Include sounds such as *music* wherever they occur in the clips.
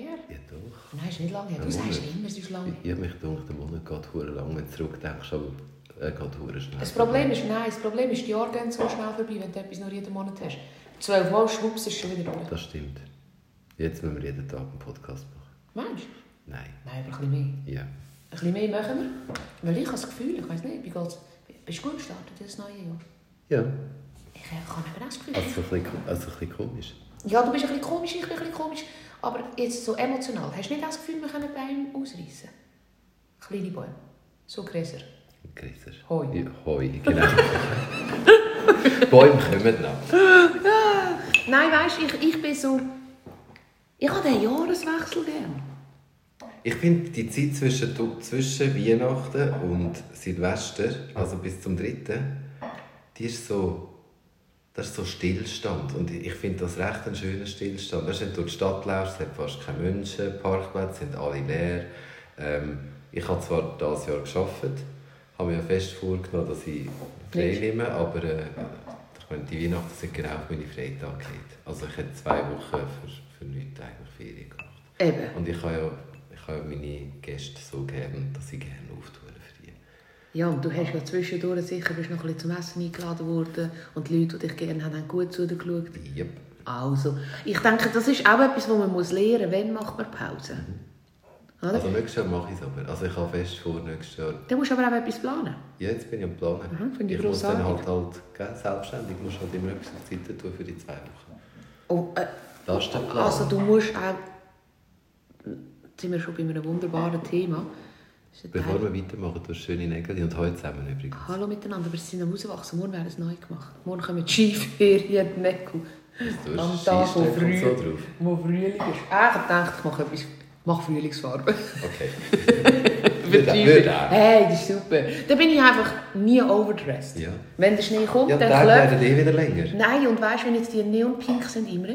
her? Ja, doch. Nein, ist nicht lange her. Du sagst immer, es ist lange Ich, ich habe mich gedacht, der Monat geht hure lang, wenn du zurückdenkst, aber er geht schnell. Das Problem ist, nein, das Problem ist, die Jahre gehen so schnell vorbei, wenn du etwas nur jeden Monat hast. Zwölf Mal schwupps ist schon wieder durch. Das stimmt. Jetzt müssen wir jeden Tag einen Podcast machen. Meinst du? Nein. Nein, aber ein bisschen mehr. Ja. Ein bisschen mehr machen wir. Weil ich habe das Gefühl, ich weiß nicht, wie geht's? Bist du gut gestartet in das neue Jahr? Ja. Ich äh, habe eben auch das Gefühl. Also ein bisschen, also ein bisschen komisch. Ja, du bist ein bisschen komisch, ich bin ein bisschen komisch. Aber jetzt so emotional, hast du nicht das Gefühl, wir können Bäume ausreißen? Kleine Bäume. So Gräser. Gräser. Heu. Ja, Heu, genau. *laughs* Bäume kommen noch. Nein, weißt du, ich, ich bin so... Ich habe den Jahreswechsel gern. Ich finde die Zeit zwischen, zwischen Weihnachten und Silvester, also bis zum 3., die ist so, das ist so Stillstand. Und ich finde das recht ein schöner Stillstand. Weißt, wenn du durch die Stadt läufst, es hat fast keine Menschen, Parkplätze sind alle leer. Ähm, ich habe zwar dieses Jahr gearbeitet, habe mir fest vorgenommen, dass ich frei nehme, aber äh, die Weihnachten sind genau auf meine Freitage gelegt. Also ich hätte zwei Wochen für, für nichts eigentlich Ferien gemacht. Eben. Und ich habe ja, ich habe ja meine Gäste so gern, dass ich gerne. Ja, und du hast ja zwischendurch sicher bist noch ein bisschen zum Essen eingeladen worden und die Leute, die dich gerne haben, haben gut zu dir geschaut. Yep. Also, ich denke, das ist auch etwas, was man muss lernen muss. Wann macht man Pause? Oder? Also nächstes Jahr mache ich es aber. Also ich habe fest vor, nächstes Jahr... Dann musst du aber auch etwas planen. Ja, jetzt bin ich am Planen. Mhm, ich ich muss dann halt, halt gell, selbstständig muss halt immer etwas auf Seite tun für die zwei Wochen. Oh, äh, Das ist der Plan. also du musst auch... Jetzt sind wir schon bei einem wunderbaren Thema. Ein Bevor Teil- wir weitermachen, du hast schöne Nägel und heute zusammen übrigens. Hallo miteinander, aber sie sind am rauswachsen. Morgen werden es neu gemacht. Morgen kommen *laughs* die Skiferien, die Nägel. Am Tag, wo, Früh, so drauf. wo Frühling ist. Ah, ich gedacht, ich mache etwas... Mach Frühlingsfarbe. Okay. Hey, das ist super. Dann bin ich einfach nie overdressed. Ja. Wenn der Schnee kommt, Ja, dann klopft... werden eh wieder länger. Nein, und weißt du, wenn jetzt die Neonpink sind immer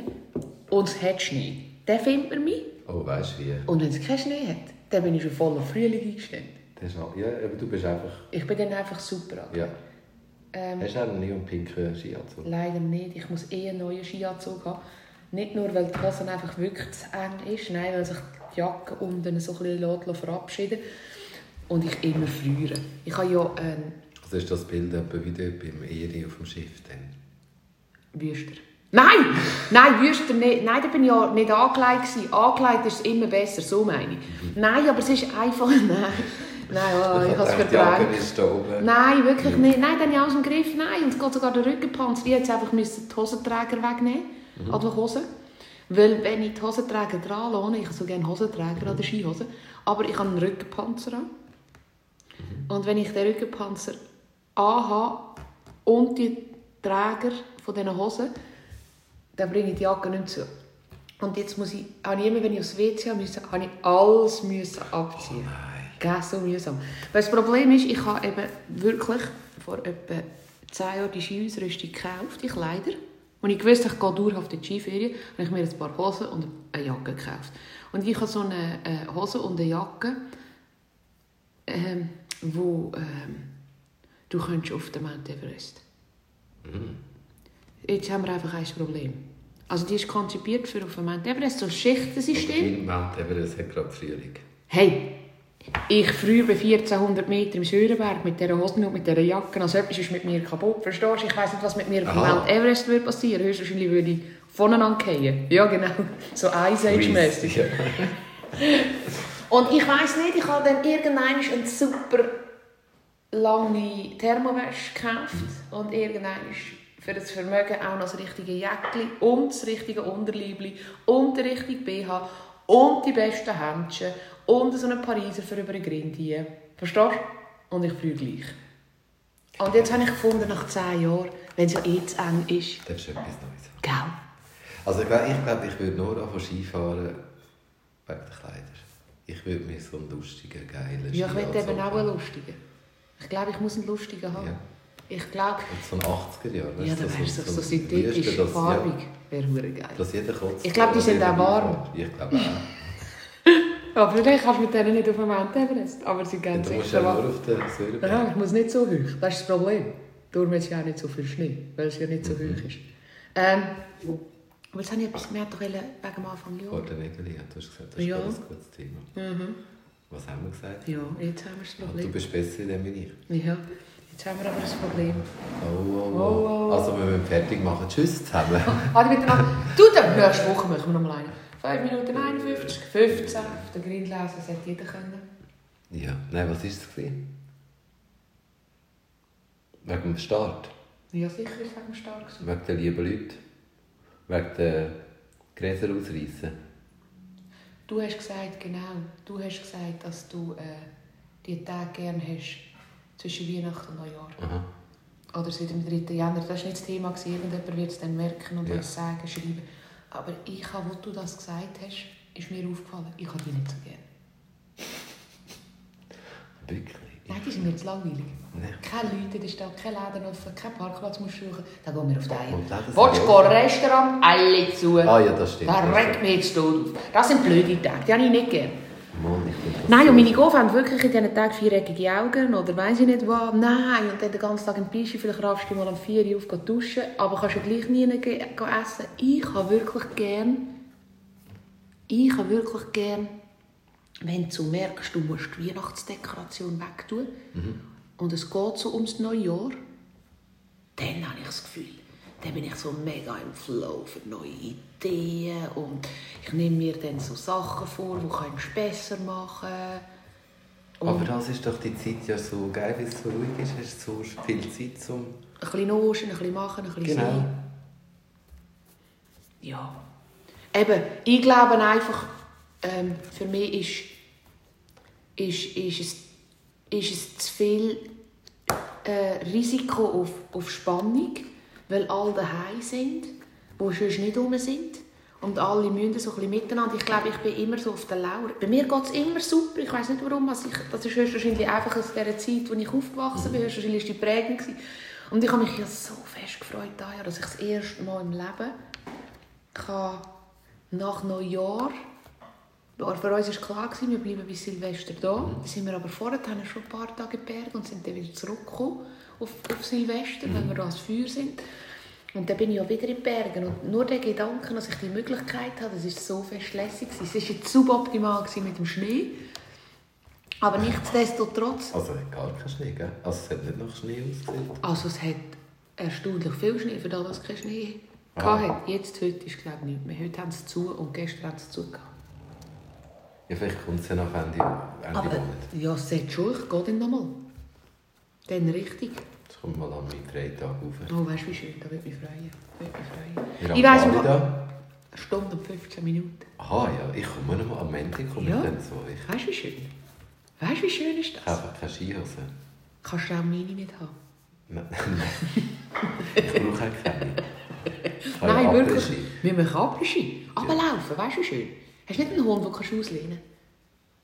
und es hat Schnee, dann findet man mich. Oh, weißt du wie? Und wenn es keinen Schnee hat, dann bin ich schon voll auf Frühling eingestellt. Das ist auch, ja, aber du bist einfach... Ich bin dann einfach super an. Ja. Ähm, Hast du einen neonpinken Skianzug? leider nicht. Ich muss eh einen neuen Skianzug haben. Nicht nur, weil die Hose einfach wirklich zu eng ist, nein, weil sich die Jacke unten so ein bisschen lässt verabschieden Und ich immer friere. Ich habe ja einen Also ist das Bild etwa wie dort beim Eri auf dem Schiff dann? Wüster. Nein! Nein, Wüster nicht. Nein, da bin ich ja nicht angelegt. gewesen. Angelegt ist es immer besser, so meine ich. Nein, aber es ist einfach... *laughs* Nein, nein oh, ich habe es verdrängt. Nein, wirklich nicht. Nein, dann habe ich aus dem Griff. Nein, und es geht sogar der Rückenpanzer. Ich hätte einfach müssen die Hosenträger wegnehmen an der Hose. Weil wenn ich die Hosenträger dran lohne, ich habe so gerne Hosenträger an der Skihose, aber ich habe einen Rückenpanzer an. Und wenn ich den Rückenpanzer anhabe und die Träger von diesen Hosen, dann bringe ich die Jacke nicht zu. Und jetzt muss ich, habe ich immer, wenn ich aufs WC musste, habe ich alles müssen abziehen. Gell, so mühsam. Weil das Problem ist, ich habe eben wirklich vor etwa 10 Jahren die Skiausrüstung gekauft, die Kleider. Und ich wusste, ich gehe dauerhaft in die Skiferien, habe ich mir ein paar Hosen und eine Jacke gekauft. Und ich habe so eine äh, Hose und eine Jacke, ähm, wo ähm, du könntest auf den Mount Everest. Jetzt haben wir einfach ein Problem. Also die ist konzipiert für auf Mount Everest, so ein Schichtensystem. Mount Everest hat gerade Frühling. Hey, ich früher bei 1400 Meter im Schörenberg mit dieser Hose und mit dieser Jacke, also etwas ist mit mir kaputt, verstehst du? Ich weiss nicht, was mit mir auf. Mount Everest würde passieren. Höchstwahrscheinlich würde ich voneinander fallen. Ja, genau. *laughs* So Ice Age-mässig. *laughs* Und ich weiss nicht, ich habe dann irgendwann eine super lange Thermowäsche gekauft und irgendwann für das Vermögen auch noch das richtige Jäckli und das richtige Unterliebli und der richtige BH und die besten Händchen und so einen Pariser für über den Grind hier. Verstehst du? Und ich fühle gleich. Und jetzt habe ich gefunden, nach 10 Jahren, wenn es ja eh zu eng ist, Das ist etwas Neues. gell? Also ich glaube, ich, glaub, ich würde nur anfangen Skifahren wegen der Kleider. Ich würde mir so einen lustigen, geilen Ja, ich will eben auch einen lustigen. Ich glaube, ich muss einen lustigen haben. Ja. Ich glaube, so ein 80er Jahre. ja, weißt du, dann wärst du so, so synthetisch, das- farbig. Ja, Wäre geil. dass jeder kotzt. Ich glaube, die sind auch warm. Ich glaube auch. *laughs* Aber vielleicht kannst du mit denen nicht auf den Mount Everest. Aber sie Ja, gehen du musst sicher ja nur auf den Sörenberg. Ja, ich muss nicht so hoch. Das ist das Problem. Darum hat es ja auch nicht so viel Schnee, weil es ja nicht so Mhm. hoch ist. Ähm, Aber jetzt habe ich etwas gemerkt, doch wegen dem Anfang Vor Jahr. der Nägel, ja, du hast gesagt, das ist Ja. ja. ein gutes Thema. Mhm. Was haben wir gesagt? Ja, jetzt haben wir das Und du Problem. bist besser in dem wie ich. Ja, jetzt haben wir aber das Problem. Oh, oh, Oh, oh. oh. Also, wir müssen fertig machen. Tschüss zusammen. *laughs* Miteinander. Du, dann nächste Woche machen wir nochmal einen. 5 Minuten 51, 15. Auf der Grill lesen, das hätte jeder können. Ja, nein, was war es? gewesen? Wegen dem Start. Ja, sicher ist es wegen dem Start. gewesen. Wegen der lieben Leute. Wegen der Gräser ausreißen. Du hast gesagt, genau, du hast gesagt, dass du äh, die Tage gerne hast zwischen Weihnachten und Neujahr. Aha. Oder seit dem 3. Januar. Das war nicht das Thema. gewesen. Irgendjemand wird es dann merken und Ja. uns sagen, schreiben. Aber ich habe, wo du das gesagt hast, ist mir aufgefallen, ich habe die nicht so gerne. Wirklich. Nein, die sind mir zu langweilig. Nein. Keine Leute in der Stadt, kein Laden offen, kein Parkplatz musst du suchen. Da gehen wir auf die Eier. Läden Willst du gehen, Restaurant? Alle zu. Ah ja, das stimmt. Da regt mich jetzt tot auf. Das sind blöde Tage, die habe ich nicht gerne. Nein, und meine Gof haben wirklich in diesen Tagen viereckige Augen oder weiss ich nicht was. Nein, und dann den ganzen Tag im Pischi, vielleicht raffst du mal um 4 Uhr auf duschen, aber kannst ja gleich nie essen. Ich habe wirklich gern, ich habe wirklich gern, wenn du merkst, du musst die Weihnachtsdekoration wegtun und es geht so ums Neujahr, dann habe ich das Gefühl, dann bin ich so mega im Flow für neue Ideen und ich nehme mir dann so Sachen vor, die kannst du besser machen und Aber das ist doch die Zeit ja so geil, weil es so ruhig ist. Hast du so viel Zeit zum... ein bisschen noschen, ein bisschen machen, ein bisschen Genau. sein. Ja. Eben, ich glaube einfach, ähm, für mich ist, ist, ist, es, ist es zu viel äh, Risiko auf, auf Spannung, weil alle daheim sind, die sonst nicht rum sind. Und alle müssen so ein miteinander. Ich glaube, ich bin immer so auf der Lauer. Bei mir geht es immer super. Ich weiß nicht warum. Also ich, das ist höchstwahrscheinlich einfach aus der Zeit, wo ich aufgewachsen bin. Höchstwahrscheinlich war die Prägung. gewesen. Und ich habe mich ja so fest gefreut, dass ich das erste Mal im Leben kann nach Neujahr für uns war klar, wir bleiben bis Silvester da. Dann sind wir aber vorher schon ein paar Tage in Bergen und sind dann wieder zurückgekommen auf, auf Silvester, wenn wir da als Feuer sind. Und dann bin ich ja wieder in Bergen. Und nur der Gedanke, dass ich die Möglichkeit habe, das ist so fest lässig. Es war jetzt suboptimal mit dem Schnee. Aber nichtsdestotrotz, Also es hat gar keinen Schnee, gell? Also es hat nicht nach Schnee ausgesehen. also es hat erstaunlich viel Schnee, für das, dass es keinen Schnee Ah. hatte. Jetzt, heute ist glaube ich nicht mehr. Heute haben sie zu und gestern haben sie zu gehabt. Ja, vielleicht kommt es ja nach Ende, Ende Aber Monat. ja, es sagt schon, ich gehe dann nochmal. Dann richtig. Es kommt mal an meinen drei Tage rauf. Oh, weißt du, wie schön, da würde mich freuen. Würde mich freuen. Wie lange Ich weiss, wir- da? Eine Stunde und 15 Minuten. Aha, ja, ich komme noch mal am Ende komme Ja. ich dann so. Ich Weißt du, wie schön? Weißt du, wie schön ist das? habe keine Skihose. Kannst du auch meine nicht haben? Nein, *laughs* ich brauche auch keine. Nein, wirklich. Wir machen Après-Ski. Runterlaufen, weißt du, wie schön? Hast du nicht einen Hund, den kannst du auslehnen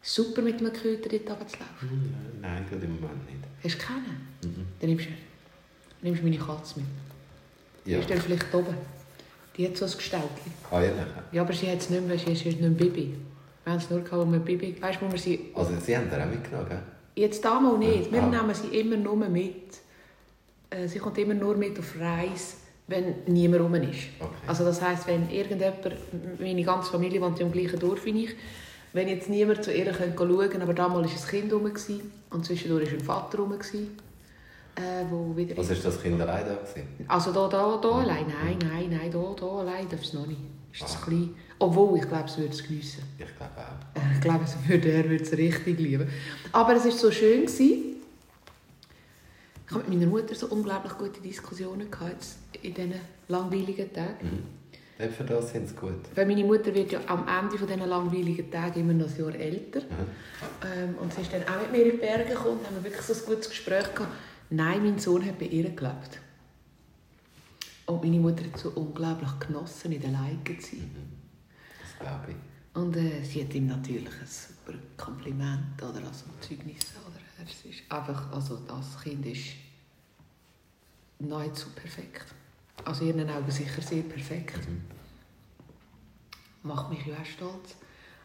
Super mit einem Köter dort runterzulaufen. Hm, Nein, gerade im Moment nicht. Hast du keinen? Mhm. Dann nimmst du, nimmst meine Katze mit. Die Ja. ist dann vielleicht oben. Die hat so ein Gestaltchen. Ah, ehrlich? Ja, aber sie hat es nicht mehr, sie ist nicht mehr Bibi. Wir haben es nur gehabt, ein Bibi. Weißt wo wir sie Also Sie haben den auch mitgenommen, gell? Jetzt damals nicht. Wir Ah. nehmen sie immer nur mit. Äh, Sie kommt immer nur mit auf Reise, wenn niemand rum ist. Okay. Also das heisst, wenn irgendjemand, meine ganze Familie wohnt im gleichen Dorf wie ich, wenn jetzt niemand zu ihr schauen könnte, aber damals war ein Kind rum und zwischendurch war ein Vater rum, äh. Also ist das Kind allein da gewesen? Also da, da, da allein? Nein, nein, nein, da, da allein darf es noch nicht. Ist zu Ah. klein. Obwohl, ich glaube, es würde es geniessen. Ich glaube auch. Ich glaube, es würde, er würde es richtig lieben. Aber es war so schön. Gewesen. Ich habe mit meiner Mutter so unglaublich gute Diskussionen gehabt in diesen langweiligen Tagen. Mhm. Eben für das sind sie gut. Weil meine Mutter wird ja am Ende von diesen langweiligen Tagen immer noch ein Jahr älter. Mhm. Und sie ist dann auch mit mir in die Berge gekommen und haben wir wirklich so ein gutes Gespräch gehabt. Nein, mein Sohn hat bei ihr gelebt. Und meine Mutter hat so unglaublich genossen, in der Leike zu sein. Das glaube ich. Und äh, sie hat ihm natürlich ein super Kompliment oder also Zeugnis. Oder, es ist einfach, also das Kind ist nahezu perfekt. Also in ihren Augen sicher sehr perfekt. Macht mich ja auch stolz.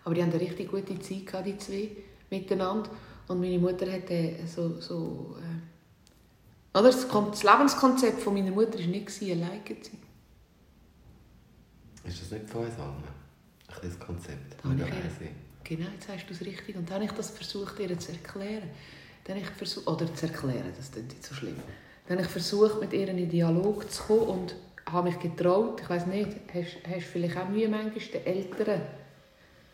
Aber die haben eine richtig gute Zeit gehabt, die zwei, miteinander. Und meine Mutter hat äh, so... so äh, oder das, Kon- das Lebenskonzept von meiner Mutter war nicht, alleine zu sein. Ist das nicht von uns allen? Ein das Konzept. Da ich ihr- Reise. Genau, jetzt hast du es richtig. Und dann habe ich das versucht, ihr zu erklären. Dann ich versucht, oder zu erklären, das klingt nicht so schlimm. Dann habe ich versucht, mit ihr in den Dialog zu kommen und habe mich getraut. Ich weiß nicht, hast hast du vielleicht auch Mühe manchmal den Älteren?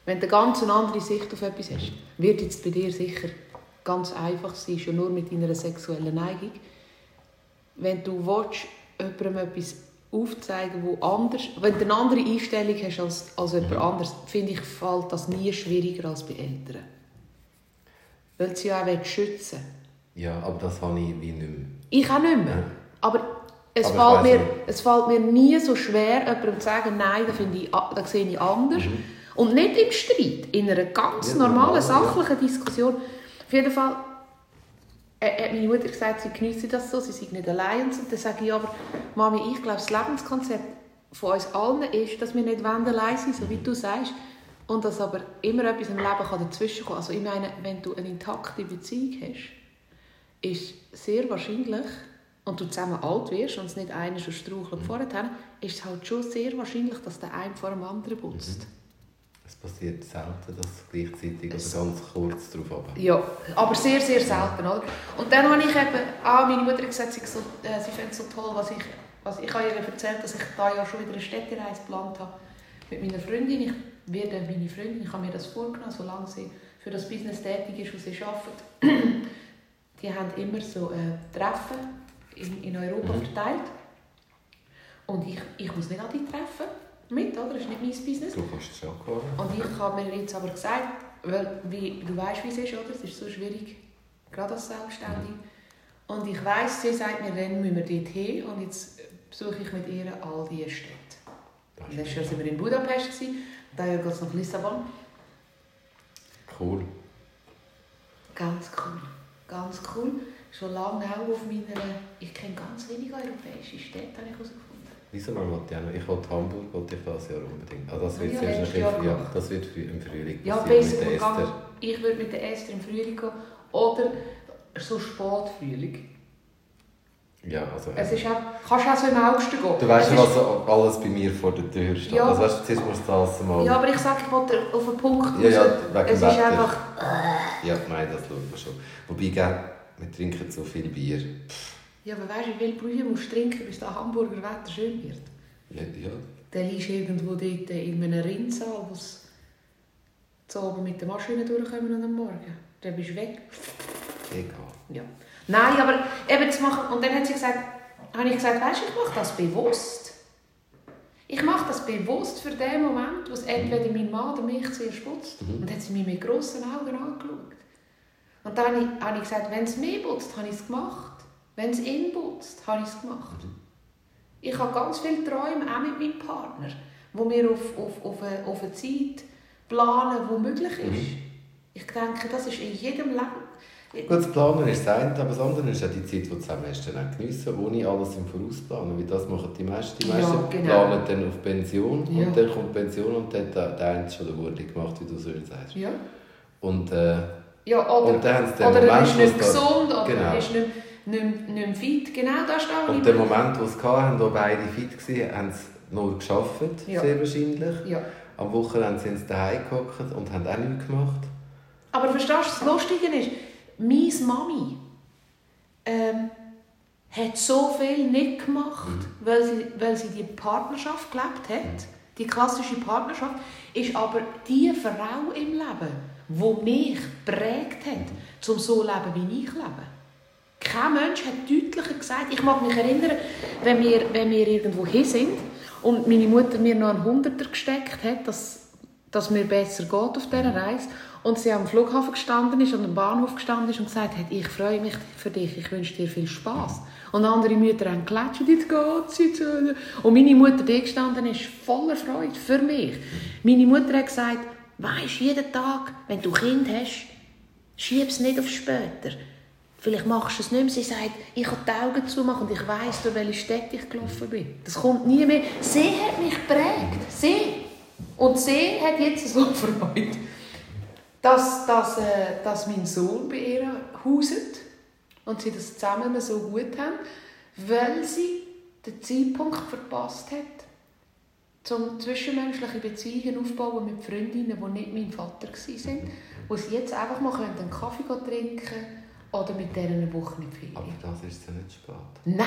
Wenn du eine ganz andere Sicht auf etwas hast, wird jetzt bei dir sicher ganz einfach sein, schon nur mit deiner sexuellen Neigung. Wenn du willst, jemandem etwas aufzeigen, wo anders, wenn du eine andere Einstellung hast als, als jemand anderes, finde ich, fällt das nie schwieriger als bei Eltern. Weil sie ja auch schützen. Ja, aber das habe ich wie nicht mehr. Ich auch nicht mehr. Aber es, Aber fällt mir, nicht. es fällt mir nie so schwer, jemandem zu sagen, nein, das, finde ich, das sehe ich anders. Und nicht im Streit, in einer ganz Mhm. Ja, normalen, normal, ja. sachlichen Diskussion. Auf jeden Fall äh, hat meine Mutter gesagt, sie geniesse das so, sie sei nicht allein. Und dann sage ich aber, Mami, ich glaube, das Lebenskonzept von uns allen ist, dass wir nicht allein sind, so wie du sagst. Und dass aber immer etwas im Leben kann dazwischen kommen Also ich meine, wenn du eine intakte Beziehung hast, ist sehr wahrscheinlich, und du zusammen alt wirst und es nicht einer schon strauchelt vorher, ist es halt schon sehr wahrscheinlich, dass der eine vor dem anderen putzt. Es passiert selten, dass gleichzeitig Es- oder ganz kurz darauf ab. Ja, aber sehr, sehr selten, oder? Und dann habe ich eben, ah, meine Mutter gesagt, sie, so, äh, sie fände es so toll, was ich, was ich habe ihr erzählt, dass ich da ja schon wieder eine Städtereise geplant habe mit meiner Freundin. Ich werde meine Freundin, ich habe mir das vorgenommen, solange sie für das Business tätig ist, was sie arbeitet. Die haben immer so äh, Treffen in, in Europa Mhm. verteilt. Und ich, ich muss nicht an die Treffen mit, oder? Das ist nicht mein Business. Du kannst es geworden. Und ich habe mir jetzt aber gesagt, weil wie, du weißt, wie es ist, oder? Es ist so schwierig, gerade als Selbstständige. Und ich weiß, sie sagt mir, dann müssen wir dort hin. Und jetzt besuche ich mit ihr all diese Städte. Letztes Jahr waren wir in Budapest, dieses Jahr geht es nach Lissabon. cool. Ganz cool. Ganz cool. Schon lange auch auf meiner... Ich kenne ganz wenige europäische Städte, habe ich herausgefunden. Wieso mal wollte ich wollte Hamburg wollte ich das Jahr unbedingt. Also das wird Ja, schnell Jahr früh, ja, das wird im Frühling Ja, passieren besser mit der. Esther. Ich würde mit der Esther im Frühling gehen. Oder so Spätfrühling. Ja, also... Es ist auch, kannst auch so im August gehen. Du weißt Es was alles bei mir vor der Tür steht. Ja. Also weißt du, zuerst musst du das mal... Ja, aber ich sage, ich wollte auf den Punkt Ja, ja, wegen Es ist Wetter. einfach... Ja, nein, das schaut man schon. Wobei, gell, wir trinken so viel Bier. Ja, aber weißt du, wie viel Brühe musst du trinken, bis das Hamburger Wetter schön wird? Ja, ja. Dann liegst du irgendwo dort in einem Rinnsal, wo zu oben mit der Maschine durchkommen und am Morgen. Dann bist du weg. egal. Ja. Nein, aber eben zu machen... Und dann hat sie gesagt, habe ich gesagt, weißt du, ich mache das bewusst. Ich mache das bewusst für den Moment, wo es entweder mein Mann oder mich zuerst putzt. Mhm. Und dann hat sie mich mit grossen Augen angeschaut. Und dann habe ich, gesagt, wenn es mich putzt, habe ich es gemacht. Wenn es ihn putzt, habe ich es gemacht. Ich habe ganz viele Träume, auch mit meinem Partner, wo wir auf, auf, auf, eine, auf eine Zeit planen, die möglich ist. Mhm. Ich denke, das ist in jedem Leben... Gut, das Planen ist das eine, aber das andere ist auch die Zeit, die du zusammen hast, dann auch geniessen, ohne alles im Voraus zu planen. Weil das machen die meisten. Die Ja, meisten genau. planen dann auf Pension Ja. und dann kommt Pension und dann hat der, der eine schon den Wurli gemacht, wie du so schön sagst. Ja. Und, äh, Ja, oder, und dann haben sie den oder er Moment, ist nicht gesund, oder Genau. ist nicht, nicht, nicht mehr fit. Genau, das ist auch Und der Moment, wo sie es hatten, wo beide fit waren, haben sie nur gearbeitet, Ja. sehr wahrscheinlich. Ja. Am Wochenende sind sie daheim gehockt und haben auch nichts gemacht. Aber verstehst du, das Lustige ist, meine Mami ähm, hat so viel nicht gemacht, weil, sie, weil sie die Partnerschaft gelebt hat. Die klassische Partnerschaft ist aber die Frau im Leben, die mich prägt hat, zum so leben, wie ich lebe. Kein Mensch hat deutlicher gesagt, ich mag mich erinnern, wenn wir, wenn wir irgendwo hin sind und meine Mutter mir noch einen Hunderter gesteckt hat, dass, dass mir besser geht auf dieser Reise und sie am Flughafen gestanden ist und am Bahnhof gestanden ist und gesagt hat, ich freue mich für dich, ich wünsche dir viel Spaß. Und andere Mütter haben geklatscht, jetzt geht's, jetzt. äh. Und meine Mutter, die gestanden ist, voller Freude für mich. Meine Mutter hat gesagt, weisst, jeden Tag, wenn du Kind hast, schieb es nicht auf später. Vielleicht machst du es nicht mehr. Sie sagt, ich kann die Augen zumachen und ich weiss, durch welche Städte ich gelaufen bin. Das kommt nie mehr. Sie hat mich geprägt. Sie. Und sie hat jetzt so *laughs* Freude, dass, dass, äh, dass mein Sohn bei ihr hauset und sie das zusammen so gut haben, weil sie den Zeitpunkt verpasst hat, zum zwischenmenschliche Beziehungen aufbauen mit Freundinnen, die nicht mein Vater waren, wo sie jetzt einfach mal einen Kaffee trinken können oder mit eine Woche nicht Ferien. Aber das ist ja nicht spät. Nein,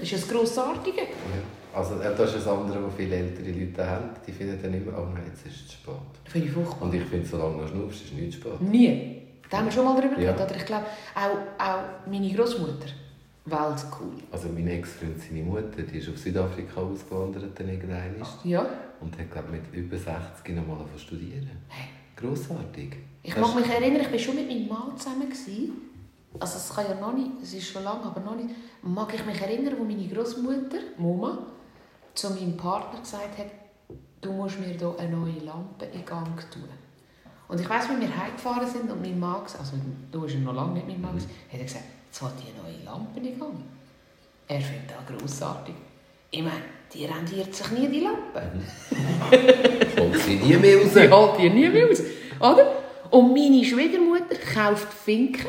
das ist das Grossartige. Ja. Also das ist das andere, was viele ältere Leute haben. Die finden dann immer, oh nein, jetzt ist es spät. Finde ich furchtbar. Und ich finde, solange du schnupfst, ist es nicht spät. Nie. Da haben wir schon mal darüber Ja. geredet. Oder ich glaube, auch, auch meine Großmutter. Weltcool. Also mein Ex-Freund, seine Mutter, die ist auf Südafrika ausgewandert dann irgendwann Ja. und hat glaube mit über 60 noch mal studieren. Grossartig. Ich mag ist- mich erinnern, ich war schon mit meinem Mann zusammen. Gewesen. Also es kann ja noch nicht, es ist schon lange, aber noch nicht. Mag ich mich erinnern, wo meine Großmutter, Mama, zu meinem Partner gesagt hat, du musst mir hier eine neue Lampe in Gang tun. Und ich weiss, wie wir heimgefahren sind und mein Mann, gesagt- also du warst ja noch lange nicht mein Mann, gewesen, hat er gesagt, jetzt hat die eine neue Lampe in Gang. Er findet das grossartig. Ich meine, die rendiert sich nie, die Lampe. *laughs* Kommt sie nie mehr raus. Sie hält die nie mehr aus. Oder? Und meine Schwiegermutter kauft Finken.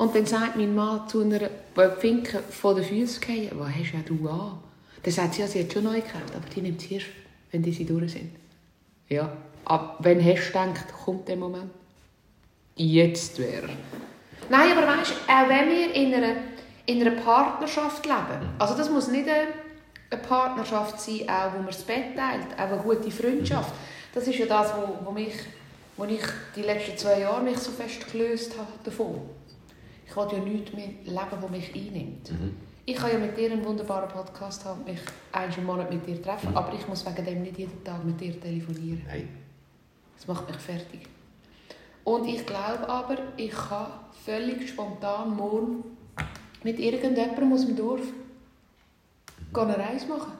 Und dann sagt mein Mann zu einer, Finken von den Füßen fallen, was hast ja du an? Dann sagt sie, ja, sie hat schon neu gekauft, aber die nimmt sie erst, wenn die sie durch sind. Ja, aber wenn hast du gedacht, kommt der Moment? Jetzt wäre. Nein, aber weißt du, auch wenn wir in einer, in einer Partnerschaft leben, also das muss nicht eine, eine Partnerschaft sein, auch wo man das Bett teilt, auch eine gute Freundschaft. Das ist ja das, wo, wo, mich, wo ich die letzten zwei Jahre mich so fest gelöst habe davon. Ich will ja nichts mehr leben, das mich einnimmt. Ich kann ja mit dir einen wunderbaren Podcast haben, mich einmal im Monat mit dir treffen, aber ich muss wegen dem nicht jeden Tag mit dir telefonieren. Nein. Das macht mich fertig. Und ich glaube aber, ich kann völlig spontan morgen mit irgendjemandem aus dem Dorf gehen eine Reise machen.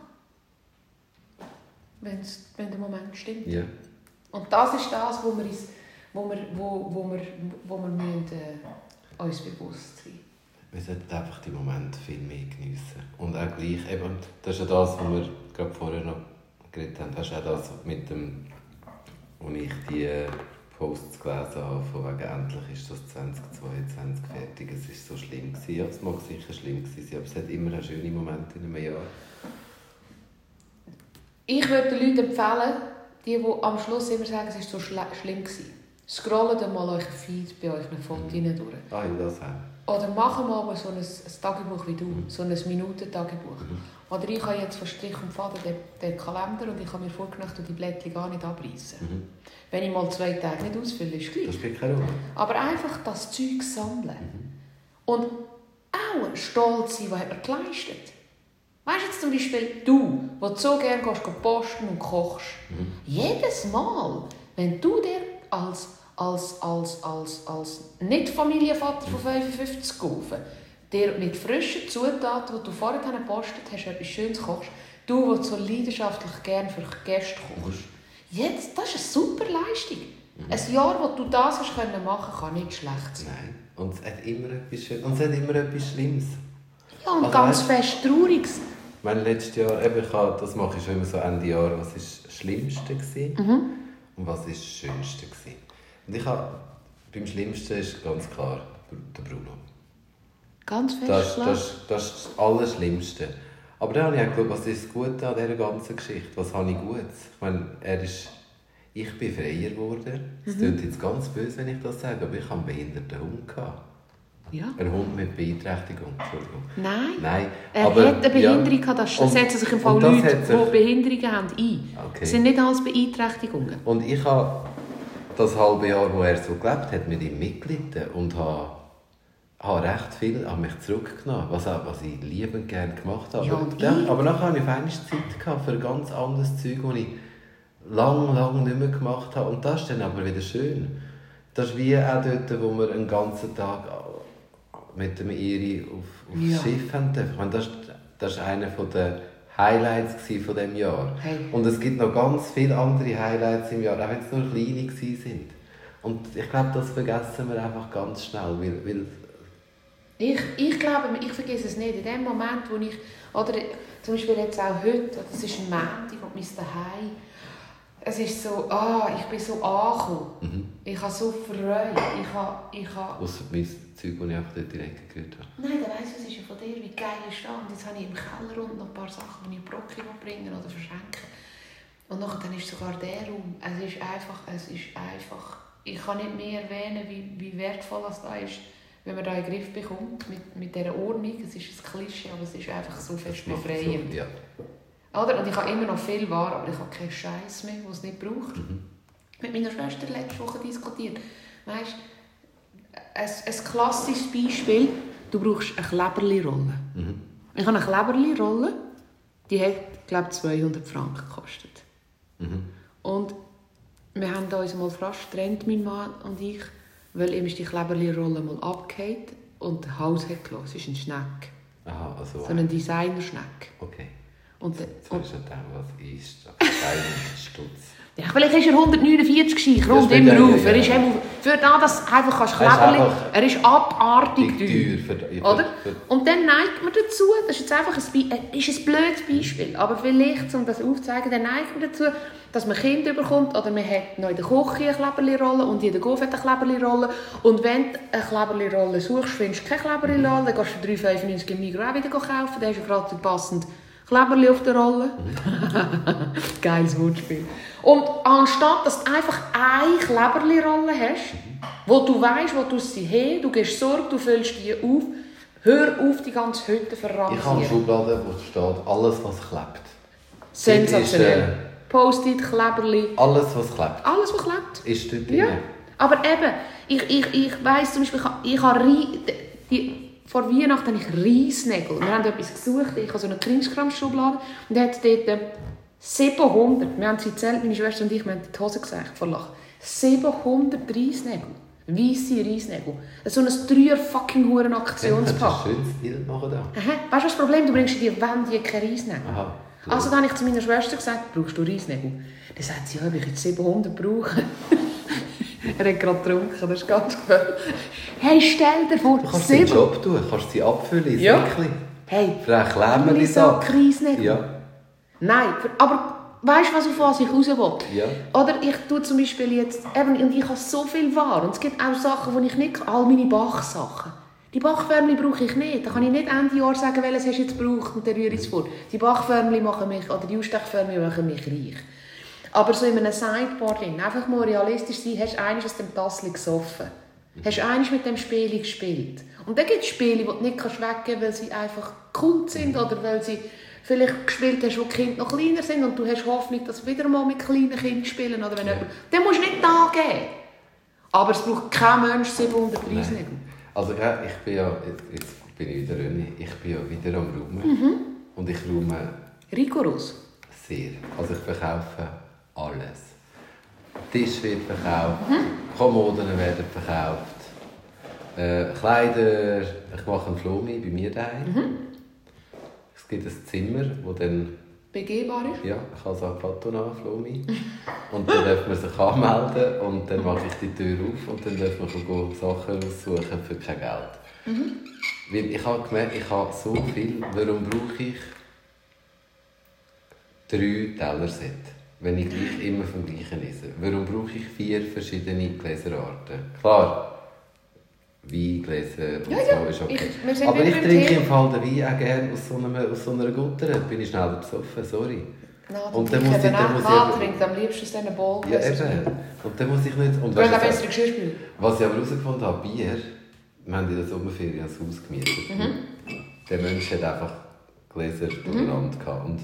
Wenn's, wenn der Moment stimmt. Ja. Und das ist das, wo wir, wo wir, wo, wo wir, wo wir müssen, äh, uns bewusst sein Wir sollten einfach die Momente viel mehr geniessen. Und auch gleich, eben, das ist ja das, was wir gerade vorher noch geredet haben, das ist auch das mit dem, wo ich die Posts gelesen habe, von wegen endlich ist das 2022 fertig. Es war so schlimm. Gewesen. Ja, es mag sicher schlimm gewesen sein, aber es hat immer auch schöne Momente in einem Jahr. Ich würde den Leuten empfehlen, die, die am Schluss immer sagen, es war so schle schlimm. Gewesen. Scrollt mal euren Feed bei euren Fotos durch. Ah, ja, das auch. Oder machen mal so ein, ein Tagebuch wie du, so ein Minuten-Tagebuch. Oder ich habe jetzt von Strich und Faden den, den Kalender und ich habe mir vorgenommen, die Blättchen gar nicht abreißen. Mhm. Wenn ich mal zwei Tage nicht ausfülle, ist gleich. Das spielt keine Rolle. Aber einfach das Zeug sammeln. Und auch stolz sein, was hat man geleistet. Weißt du jetzt zum Beispiel du, wo du so gerne gehst, gehst posten und kochst. Jedes Mal, wenn du dir als, als, als, als, als Nicht-Familienvater von 55 kaufen, dir mit frischen Zutaten, die du vorher gepostet hast, etwas Schönes kochst, du, der so leidenschaftlich gerne für Gäste kochst. Jetzt, das ist eine super Leistung. Ein Jahr, wo du das hast können machen, kann nicht schlecht sein. Nein. Und es hat immer etwas Schönes. Und es hat immer etwas Schlimmes. Ja, und Also ganz weißt- fest Trauriges. Mein letztes Jahr, eben, ich habe, das mache ich schon immer so Ende Jahr, was ist das Schlimmste gewesen und was ist das Schönste gewesen. Und ich habe, beim Schlimmsten ist ganz klar der Bruno. Ganz fest Das, das, das ist das Allerschlimmste. Aber dann habe ich geschaut, was ist das Gute an dieser ganzen Geschichte? Was habe ich Gutes? Ich meine, er ist, ich bin freier geworden. Es Mhm. klingt jetzt ganz böse, wenn ich das sage, aber ich habe einen behinderten Hund. Gehabt. Ja. Ein Hund mit Beeinträchtigung, Entschuldigung. Nein. Nein, Er aber, hat eine ja. Behinderung gehabt, das Und- setzen sich im Fall Leute, sich- die Behinderungen haben, ein. Okay. Das sind nicht alles Beeinträchtigungen. Und ich habe das halbe Jahr, wo er so gelebt hat, mit ihm mitgelitten und habe, habe recht viel an mich zurückgenommen, was, auch, was ich liebend gerne gemacht habe. Ja, aber, dann, aber nachher hatte ich auf einmal Zeit gehabt für ganz anderes Zeug, das ich lang, lang nicht mehr gemacht habe. Und das ist dann aber wieder schön. Das ist wie auch dort, wo wir einen ganzen Tag mit dem Iri auf, aufs Ja. Schiff haben dürfen. Ich meine, das, das war einer der Highlights von diesem Jahr. Hey. Und es gibt noch ganz viele andere Highlights im Jahr, auch wenn es nur kleine sind. Und ich glaube, das vergessen wir einfach ganz schnell, weil, weil Ich, ich glaube, ich vergesse es nicht. In dem Moment, wo ich, oder zum Beispiel jetzt auch heute, das ist ein Montag und sind daheim. Es ist so, ah, ich bin so angekommen. Mhm. Ich habe so Freude. Ich habe, ich habe... Ausser mein Zeug, das ich einfach dort Ecke gerührt habe. Nein, der weiss, was ist ja von dir, wie geil ist das? Und jetzt habe ich im Keller unten noch ein paar Sachen, die ich Brocki bringen oder verschenken. Und nachher dann ist sogar der Raum. Es ist einfach, es ist einfach... Ich kann nicht mehr erwähnen, wie, wie wertvoll das da ist, wenn man da in den Griff bekommt, mit, mit dieser Ordnung. Es ist ein Klischee, aber es ist einfach so fest befreiend. so- Ja. Oder? Und ich habe immer noch viel Ware, aber ich habe keinen Scheiß mehr, den es nicht braucht. Mhm. Mit meiner Schwester letzte Woche diskutiert. Weißt ein, ein klassisches Beispiel, du brauchst eine Kleberli-Rolle. Mhm. Ich habe eine Kleberli-Rolle, die hat, glaube ich, 200 Franken gekostet. Mhm. Und wir haben uns mal fast getrennt, mein Mann und ich, weil ihm ist die Kleberli-Rolle mal abgefallen und der Hals hat gelassen. Es ist ein Schneck. Aha, also... So ein Designer-Schneck. Okay. Und, der- Jetzt und weißt du nicht, was ist. *laughs* Stutz. Ja, vielleicht ist er 149 gewesen, ich rund immer ja- auf. Er ist eben, für das, dass du einfach kannst einfach er ist abartig teuer. Für, Oder? Und dann neigt man dazu, das ist jetzt einfach ein, äh, ist ein blödes Beispiel, aber vielleicht, um das aufzuzeigen, dann neigt man dazu, dass man Kinder bekommt oder man hat noch in der Küche eine Kleberli-Rolle und jeder Golf hat eine Kleberli-Rolle und wenn du eine Kleberli-Rolle suchst, findest du keine Kleberli-Rolle, dann gehst du für 3,95 im Migros auch wieder kaufen, dann hast du gerade passend Kleberli auf der Rolle. *laughs* Geiles Wortspiel. Und anstatt, dass du einfach eine Kleberli-Rolle hast, wo du weißt, wo du sie her, du gehst Sorge, du füllst die auf, hör auf, die ganze Hütte ich habe eine. Schublade, wo steht, alles was klebt. Sensationell. Ist, Post-it, Kleberli, Alles was klebt, alles, was klebt. ist dort Ja. drin. Aber eben, ich, ich, ich weiss zum Beispiel, ich, ich habe die, vor Weihnachten habe ich Reisnägel. Wir haben etwas gesucht, ich habe so eine Krimskram-Schublade und da hat dort äh, 700, wir haben sie gezählt, meine Schwester und ich, wir haben die Hose gesagt vor Lachen. 700 Reisnägel. Weisse Reisnägel. So ein dreier fucking huren Dann kannst du Aktionspack. Bild machen da. Aha. Weißt du, was das Problem Du bringst in die Wände keine Reisnägel. Aha. Also dann habe ich zu meiner Schwester gesagt, brauchst du Reisnägel? Dann sagt sie, ja, ob ich jetzt 700 brauche. *laughs* er hat gerade getrunken, das ist ganz cool. Hey, stell dir vor, Du kannst deinen 7... Job tun, kannst sie abfüllen Ja. Hey, Vielleicht klemmen die Sack. Sack Reisnägel. Ja. Nein, aber weißt du, was auf was ich raus will? Ja. Oder ich tue zum Beispiel jetzt, eben, und ich habe so viel Ware und es gibt auch Sachen, die ich nicht, all meine Bachsachen. Die Bachförmchen brauche ich nicht. Da kann ich nicht Ende Jahr sagen, welches hast du jetzt gebraucht und dann rühre ich es vor. Die Bachförmchen machen mich, oder die Ausstechförmchen machen mich reich. Aber so in einem Sideboard drin, einfach mal realistisch sein, hast du eines aus dem Tassel gesoffen. Hast du eines mit dem Spiel gespielt. Und dann gibt es Spiele, die du nicht weggeben kannst, weil sie einfach cool sind oder weil sie vielleicht gespielt hast, wo die Kinder noch kleiner sind und du hast Hoffnung, dass sie wieder mal mit kleinen Kindern spielen. Oder wenn jemand, dann musst du nicht da geben. Aber es braucht kein Mensch 700 Reisnägel. Also ja, ich bin ja, jetzt, bin ich wieder ich bin ja wieder am Räumen. Mhm. Und ich räume Rigoros. sehr. Also ich verkaufe alles. Tisch wird verkauft, Mhm. Kommoden werden verkauft, äh, Kleider, ich mache einen Flomi bei mir daheim. Mhm. Es gibt ein Zimmer, wo dann, Begehbar ist. ja, ich habe so ein Foto nach Flomi. Und dann darf man sich anmelden und dann mache ich die Tür auf und dann darf man gehen Sachen aussuchen für kein Geld. Weil ich habe gemerkt, ich habe so viel, warum brauche ich drei Tellerset, wenn ich gleich immer vom gleichen esse? Warum brauche ich vier verschiedene Gläserarten? Klar, Weingläser und Ja, ja, so ist okay. ich- Aber ich trinke im Fall den Wein auch gerne aus so einer, aus so einer Gutter. Bin ich schneller besoffen, sorry. Nein, Und dann dann muss ich- dann muss ich- trinkt am liebsten aus diesen Bowl. Ja, eben. Und dann muss ich nicht... Und Du weißt Geschirrspüler. was ich aber herausgefunden habe, Bier, wir haben in der Sommerferien ein Haus gemietet. Mhm. Der Mensch hat einfach Gläser durcheinander gehabt. Und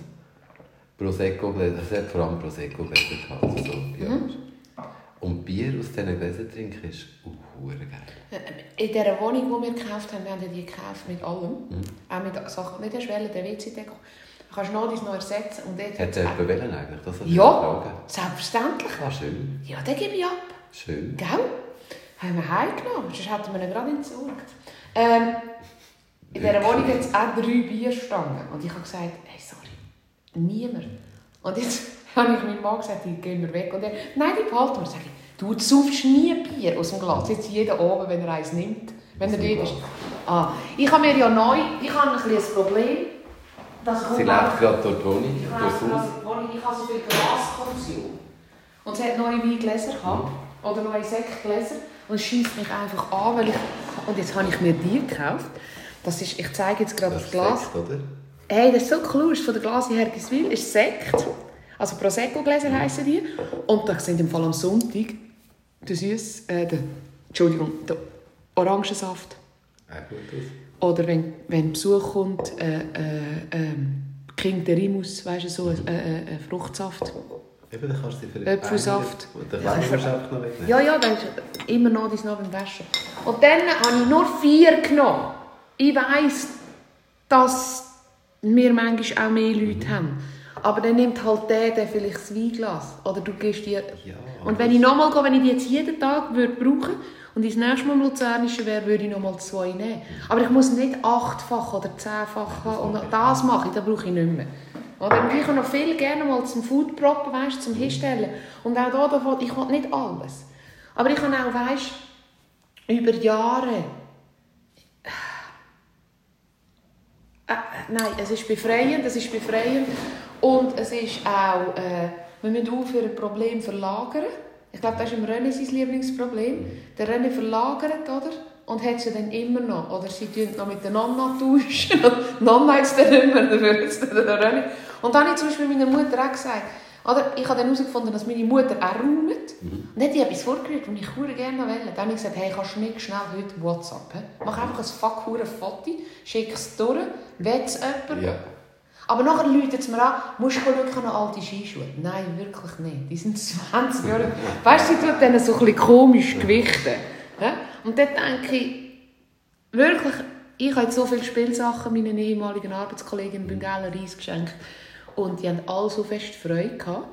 Prosecco-Gläser, es hat vor allem Prosecco-Gläser gehabt. Also so, ja. Mhm. Und Bier aus diesen Gläsern trinken ist uh, geil. In dieser Wohnung, die wir gekauft haben, wir haben die gekauft mit allem. Auch mit Sachen, nicht erst wählen, der WC-Deckel. Du kannst noch dies noch ersetzen. Und dort Hat jemand wollen eigentlich? Das ich Ja, selbstverständlich. Ah, schön. Ja, den gebe ich ab. Schön. Gell? Haben wir heimgenommen, sonst hätten wir ihn gerade entsorgt. Ähm, in dieser? Wohnung hat es auch drei Bierstangen. Und ich habe gesagt, hey, sorry, niemand. Und jetzt *laughs* habe ich meinem Mann gesagt, die gehen wir weg. Und er, nein, die behalten wir. Sag ich, du saufst nie Bier aus dem Glas. Jetzt jeder oben, wenn er eins nimmt. Wenn er dort ist. Ah, ich habe mir ja neu, ich habe ein ein Problem. Dass ich Sie lebt gerade durch die Wohnung, ich Haus. ich habe so viel Glaskonsum. Und sie hat neue Weingläser gehabt. oder ein Sektgläser und es schießt mich einfach an, weil ich... Und jetzt habe ich mir die gekauft. Das ist, ich zeige jetzt gerade das, Das Glas. Sekt, oder? Hey, das ist so cool. Ist von der Glasi Hergiswil. ist Sekt. Also Prosecco-Gläser heissen die. Und da sind im Fall am Sonntag der süß, äh, der, Entschuldigung, der Orangensaft. Auch gut aus. Oder wenn, wenn Besuch kommt, äh, äh, ähm, King de Rimus, weißt du, so ein äh, äh, Fruchtsaft. Eben, dann kannst du sie für Äpfelsaft. Den Ja, kannst du du- einfach noch wegnehmen. Ja, ja, das ist immer noch dein noch beim Waschen. Und dann habe ich nur vier genommen. Ich weiss, dass wir manchmal auch mehr Leute haben. Aber dann nimmt halt der, der vielleicht das Weinglas. Oder du gehst dir... Ja, und wenn ich nochmal gehe, wenn ich die jetzt jeden Tag würde brauchen und ich das nächste Mal im Luzernischen wäre, würde ich nochmal zwei nehmen. Aber ich muss nicht achtfach oder zehnfach haben. Und das mache ich, das brauche ich nicht mehr. Oder und ich habe noch viel gerne mal zum Food proppen, weißt, zum Hinstellen. Und auch da, ich will nicht alles. Aber ich habe auch, weißt, über Jahre... Äh, nein, es ist befreiend, es ist befreiend. Und es ist auch, äh, wir müssen aufhören, Probleme verlagern. Ich glaube, das ist im René sein Lieblingsproblem. Der René verlagert, oder? Und hat sie dann immer noch. Oder sie tun noch mit der Nonna tauschen. *laughs* Nonna ist dann nicht mehr, dafür ist dann der René. Und dann habe ich zum Beispiel meiner Mutter auch gesagt, oder? Ich habe dann herausgefunden, dass meine Mutter auch räumt. Und dann hat etwas vorgerührt, das ich sehr gerne wollte. Dann habe ich gesagt, hey, kannst du nicht schnell heute WhatsApp? he? Mach einfach ein fuck hure Foto, schick es durch, will es jemand? Ja. Aber nachher läutet es mir an, musst du schauen, noch alte Skischuhe. Nein, wirklich nicht. Die sind *laughs* 20 Jahre. Weißt du, sie tut dann so ein bisschen komisch gewichten. Ja? Und dort denke ich, wirklich, ich habe so viele Spielsachen meinen ehemaligen Arbeitskollegen beim Galeries geschenkt. Und die haben alle so fest Freude gehabt.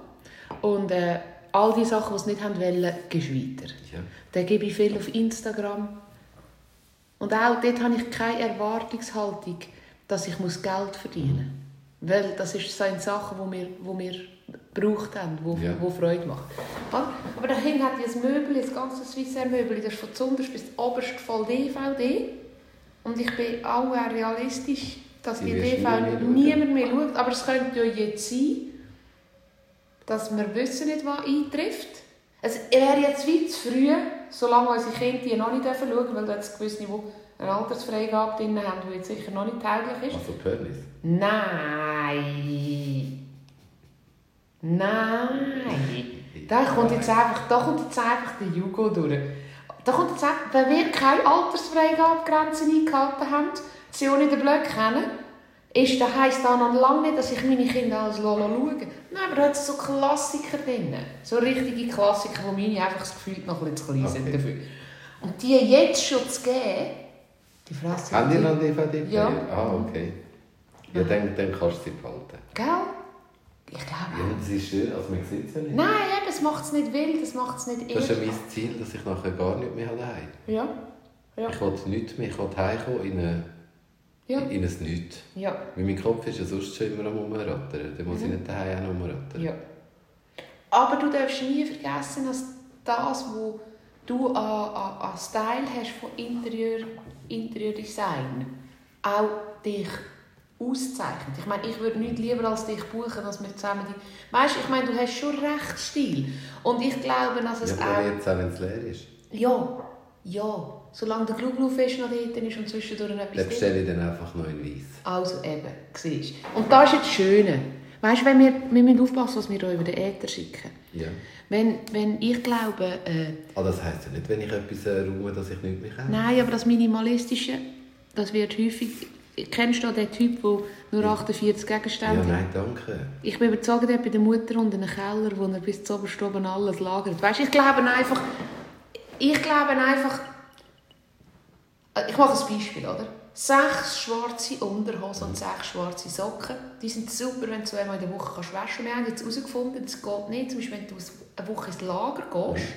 Und äh, all die Sachen, die sie nicht haben wollen, gehst weiter. Ja. Dann gebe ich viel auf Instagram. Und auch dort habe ich keine Erwartungshaltung, dass ich Geld verdienen muss. Weil das ist so eine Sache, die wir, wo wir gebraucht haben, die Ja. wo Freude macht. Oder? Aber dahin hat dieses Möbel, das ganze Swissair Möbel, das ist von zuunterst bis oberst voll DVD. Und ich bin auch realistisch, dass Die schauen. niemand mehr schaut. Aber es könnte ja jetzt sein, dass wir wissen nicht, was eintrifft. Es wäre jetzt wie zu früh, solange unsere Kinder die noch nicht schauen dürfen, weil da jetzt gewisse, die eine Altersfreigabe drin haben, die jetzt sicher noch nicht tauglich ist. Also Pörnis. Nein. Nein. Da kommt jetzt einfach, da kommt jetzt einfach der Jugo durch. Da kommt jetzt einfach, wenn wir keine Altersfreigabegrenze eingehalten haben, sie auch nicht den Blöcke kennen, ist, das heisst dann noch lange nicht, dass ich meine Kinder als Lolo schaue. Nein, aber da hat so Klassiker drin. So richtige Klassiker, wo meine einfach das Gefühl noch ein bisschen zu klein sind Okay. dafür. Und die jetzt schon zu geben, die fressen Haben die die- noch DVD? Ja. Ah, okay. Ja, dann, dann kannst du sie behalten. Gell? Ich glaube Ja, das ist schön, also man sieht es ja nicht. Nein, eben, das macht es nicht wild, das macht es nicht Das ist ja irre. mein Ziel, dass ich nachher gar nicht mehr allein Ja, ja, Ich will nichts mehr, ich will heimkommen in, eine, ja, in ein Nichts. ja, Weil mein Kopf ist ja sonst schon immer am Rumrattern. Dann muss ich nicht daheim auch rumrattern. ja. Aber du darfst nie vergessen, dass das, was du an, an, an Style hast von Interieur, Interiordesign, auch dich auszeichnet. Ich meine, ich würde nichts lieber als dich buchen, als wir zusammen die... Weißt du, ich meine, du hast schon recht Stil. Und ich glaube, dass es Ja, auch... jetzt auch, wenn es leer ist. Ja, ja. Solange der Gluglu-Fisch noch dort ist und zwischendurch etwas Dann bestelle ich dann einfach noch in Weiss. Also eben, siehst Und das ist jetzt das Schöne. Weißt du, wenn wir, wir müssen aufpassen, was wir hier über den Äther schicken. Ja. Wenn, wenn ich glaube, äh, Aber das heisst ja nicht, wenn ich etwas äh, räume, dass ich nichts mehr kann. nein, aber das Minimalistische, das wird häufig, kennst du den Typ, der nur 48 Ja, Gegenstände hat? nein, danke. Ich bin überzeugt, er bei der Mutter unten einen Keller, wo er bis zu oben alles lagert. Weißt du, ich glaube einfach, ich glaube einfach, ich mache ein Beispiel, oder? Sechs schwarze Unterhosen und sechs schwarze Socken, die sind super, wenn du zweimal in der Woche kannst waschen kannst. Wir haben jetzt herausgefunden, das geht nicht, zum Beispiel, wenn du eine Woche ins Lager gehst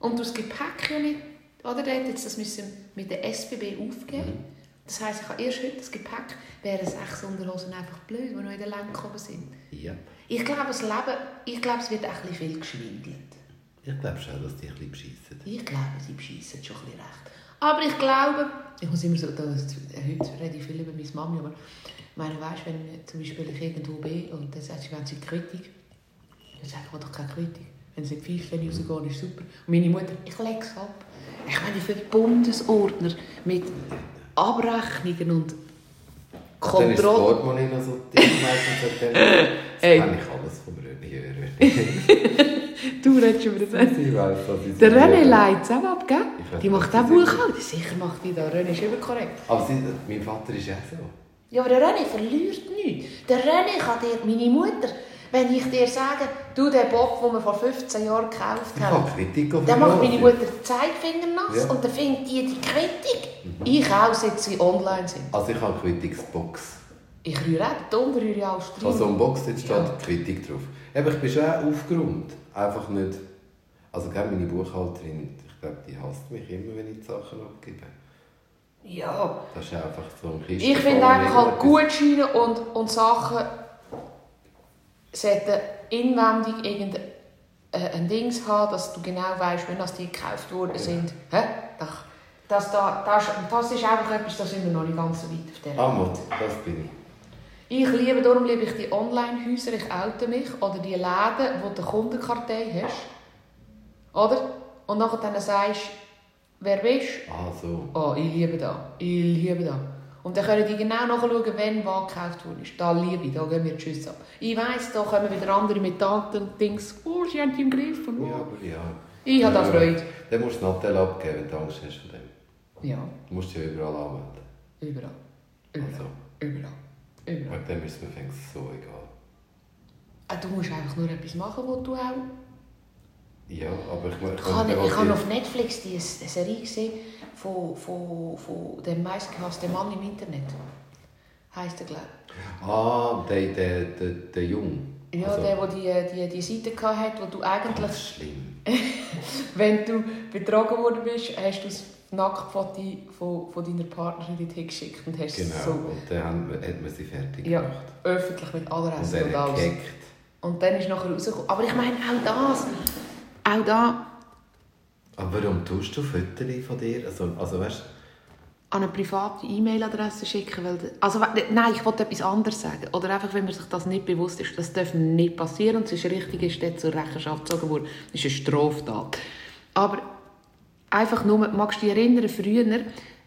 und du das Gepäck ja nicht, oder? Der jetzt das müssen mit der SBB aufgeben. Das heisst, ich habe erst heute das Gepäck, wären sechs Unterhosen einfach blöd, die noch in den Lenk oben sind. Ja. Ich glaube, das Leben, ich glaube, es wird auch ein bisschen viel geschwindelt. Ich glaube schon, dass die ein bisschen beschissen. Ich glaube, sie beschissen schon ein bisschen recht. Aber ich glaube, ich muss immer so, das, heute rede ich viel über meine Mami, aber ich meine, weißt, wenn zum Beispiel ich irgendwo bin und dann sagt sie, wenn sie Kritik, dann sage ich, ich doch keine Kritik. Wenn sie nicht Pfeifchen rausgehen, ist super. Und meine Mutter, ich lege es ab. Ich meine, für Bundesordner mit Abrechnungen und Dann ist das Kontrolle. Portemonnaie noch so dick meistens. Das Ey. kann ich alles vom René hören. *laughs* Du redest über das. Ich weiss, was ich Der René leitet es auch ab, gell? Ich weiß Die macht auch Buchhaltung. Sicher macht die da. René ist überkorrekt. Aber sie, mein Vater ist ja so. Ja, aber der René verliert nichts. Der René kann dir, meine Mutter, wenn ich dir sage, du, der Bock, den wir vor 15 Jahren gekauft Ich haben, habe Kritik auf mich macht meine. Mutter den Zeigefinger nass Ja. und dann findet die die Quittung. Ich auch, seit sie online sind. Also ich habe eine Quittungsbox. Ich rühre auch, den Ton rühre ich auch Ich habe so drin. eine Box, dort steht Ja. Quittung drauf. Aber ich bin schon aufgeräumt. Einfach nicht... Also gell, meine Buchhalterin, ich glaube, die hasst mich immer, wenn ich die Sachen abgebe. Ja. Das ist einfach so ein Kiste. Ich finde einfach halt. Gutscheine und, und Sachen sollten inwendig irgendein äh, ein Dings haben, dass du genau weißt, wenn das die gekauft worden sind. Hä? Das, das, da, das, das ist einfach etwas, da sind wir noch nicht ganz so weit auf der Ah, Mott, das bin ich. Ich liebe, darum liebe ich die Online-Häuser, ich oute mich, oder die Läden, wo du eine Kundenkartei hast. Oder? Und nachher dann sagst, wer bist Ah, so. Oh, ich liebe das. Ich liebe das. Und dann können die genau nachschauen, wenn was gekauft ist. Da liebe ich, da gehen wir die Schüsse ab. Ich weiss, da kommen wieder andere mit Daten und Dings, oh, sie haben die im Griff. Und, Ja, oh. aber ja. Ich habe da Ja. Freude. Dann musst du Nattel abgeben, wenn du Angst hast von dem. Ja, Du musst ja überall anmelden. überall. Überall. Also, Überall. Überall. wegen dem ist mir fängst so egal. Ah, Du musst einfach nur etwas machen, wo du auch... Ja, aber ich, ich, Ich habe, ich, ich habe auf Netflix die Serie gesehen von, von, von dem meistgehassten Mann im Internet. Heißt er, glaube Ah, der, der, der, der Jung. ich. Ja, Also, der, der die, die, die Seite hatte, wo du eigentlich... Ganz schlimm. *laughs* Wenn du betrogen worden bist, hast du das Nacktfoto von, von deiner Partnerin dorthin geschickt und hast Genau. es so Und dann haben hat man sie fertig ja, gemacht. öffentlich mit Und Adresse und, hat alles. gehackt. Und dann ist nachher rausgekommen. Aber ich meine, auch das, auch da Aber warum tust du Fotos von dir? Also, also weißt an eine private E-Mail-Adresse schicken, weil... Also, nein, ich wollte etwas anderes sagen. Oder einfach, wenn man sich das nicht bewusst ist. Das darf nicht passieren und es ist richtig, ist dort zur Rechenschaft gezogen worden. Das ist eine Straftat. Aber einfach nur, magst du dich erinnern, früher,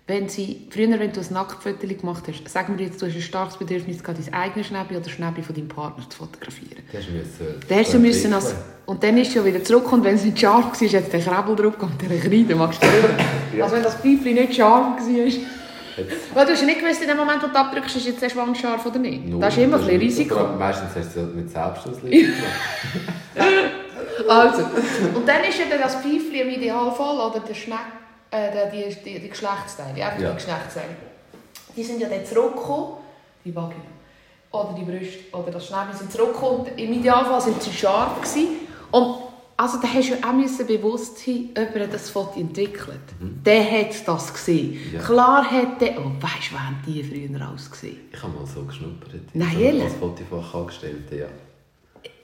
wenn sie, früher, wenn du ein Nacktfoto gemacht hast, sagen wir jetzt, du hast ein starkes Bedürfnis, gehabt, dein eigenes Schnäppi oder das Schnäppi von deinem Partner zu fotografieren. hast müssen... Der hast du müssen als, und dann ist sie ja wieder zurück und wenn es nicht scharf war, hat der Krebel drauf und der Kreide, magst du erinnern? Ja. Also wenn das Pfeifchen nicht scharf war. Weil du hast ja nicht gewusst, in dem Moment, wo du abdrückst, ist jetzt der Schwanz scharf oder nicht. Null. Das ist immer ein bisschen Vor Risiko. Meistens hast du es mit gemacht. *laughs* *laughs* Also, *laughs* und dann ist ja dann das Pfeifchen im Idealfall, oder der Schneck, äh, der- die, die, die Geschlechtsteile, einfach Ja. die Geschlechtsteile. Die sind ja dann zurückgekommen, die Vagina, oder die Brüste, oder das Schnäbel sind zurückgekommen. Und Im Idealfall sind sie scharf gewesen. Und also da hast du ja auch müssen bewusst sein, das Foto entwickelt. Der hat das gesehen. Mhm. Ja. Klar hat der, oh, weißt du, wie haben die früher ausgesehen? Ich habe mal so geschnuppert. Nein, ehrlich? Als Fotofach angestellt, ja.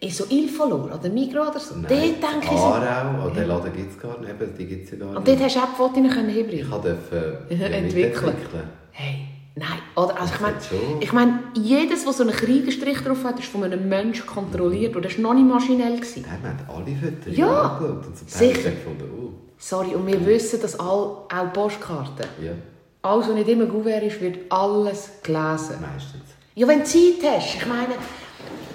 Ist so Ilfalor oder Migros oder so? Nein, Dort denke ich so. Aarau, oh, den Laden gibt es gar nicht, eben, die gibt es ja gar Und nicht. dort hast du auch Fotos können Ich hinbringen durfte äh, ja, Entwickeln. Hey, nein. Oder, also ich meine, ich meine, jedes, was so einen Kreidestrich drauf hat, ist von einem Menschen kontrolliert. Und das war noch nicht maschinell. Gewesen. Nein, wir haben alle Fotos Ja, und so sicher. Gefunden, oh, Sorry, und wir wissen, dass all, auch Postkarten, ja, alles, was nicht immer Gouverne ist, wird alles gelesen. meistens. Ja, wenn du Zeit hast. Ich meine,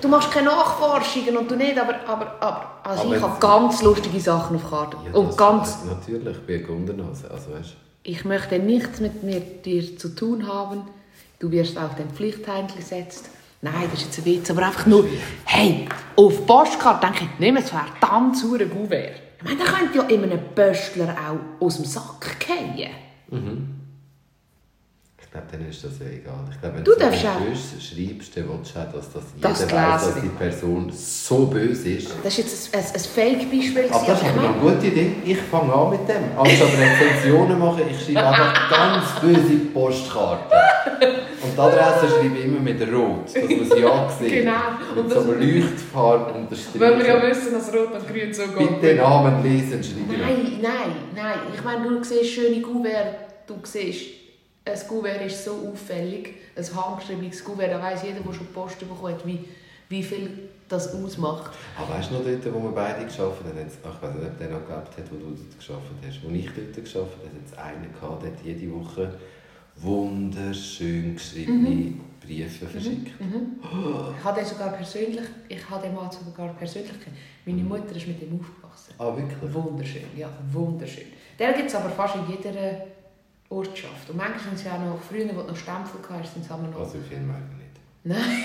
du machst keine Nachforschungen und du nicht, aber, aber, aber also Aber ich habe ganz lustige Sachen auf Karte. Ja, und ganz, Natürlich, eine Gundernase, also weißt ich möchte nichts mit mir, dir zu tun haben. Du wirst auf den Pflichtheindl gesetzt. Nein, das ist jetzt ein Witz, aber einfach nur, hey, auf Postkarte denke ich, nimm es verdammt saure Gouverne. Ich meine, der könnte ja in einem Pöstler auch aus dem Sack fallen. Ich glaube, dann ist das ja egal. Ich glaube, wenn Du so darfst auch- schreibst, dann willst du auch, dass das Das jeder weiss, gelesen dass die Person so böse ist. Das ist jetzt ein, ein, ein Fake-Beispiel. Aber das ist aber eine gute Idee. Ich fange an mit dem. Anstatt Rezensionen machen, ich schreibe einfach ganz böse Postkarten. Und die Adresse schreibe ich immer mit Rot, dass man sie ja sieht. Genau. Und Mit so das- einem Leuchtfarbe weil unterstrichen. wir ja wissen, dass Rot und Grün so geht. Bitte Namen lesen, schreibe ich. Nein, nein, nein. Ich meine, du siehst schöne Gouverne, du siehst, ein Gouverne ist so auffällig, ein handgeschriebenes Gouverne, da weiss jeder, der schon Post bekommen hat, wie, wie viel das ausmacht. Aber weißt du noch dort, wo wir beide geschafft haben, ich weiß nicht, ob der noch gelebt hat, wo du dort geschafft hast, wo ich dort geschafft habe, hat es einen gehabt, der hat jede Woche wunderschön geschriebene mhm. Briefe verschickt. Mhm. Oh. Ich habe den sogar persönlich, ich habe den Mann sogar persönlich Meine Mutter ist mit ihm aufgewachsen. Ah, wirklich? Wunderschön, ja, wunderschön. Der gibt es aber fast in jeder Ortschaft. Und manchmal sind sie auch noch, früher, wo du noch Stempel hattest, sind sie auch noch... Also in Film nicht? Nein.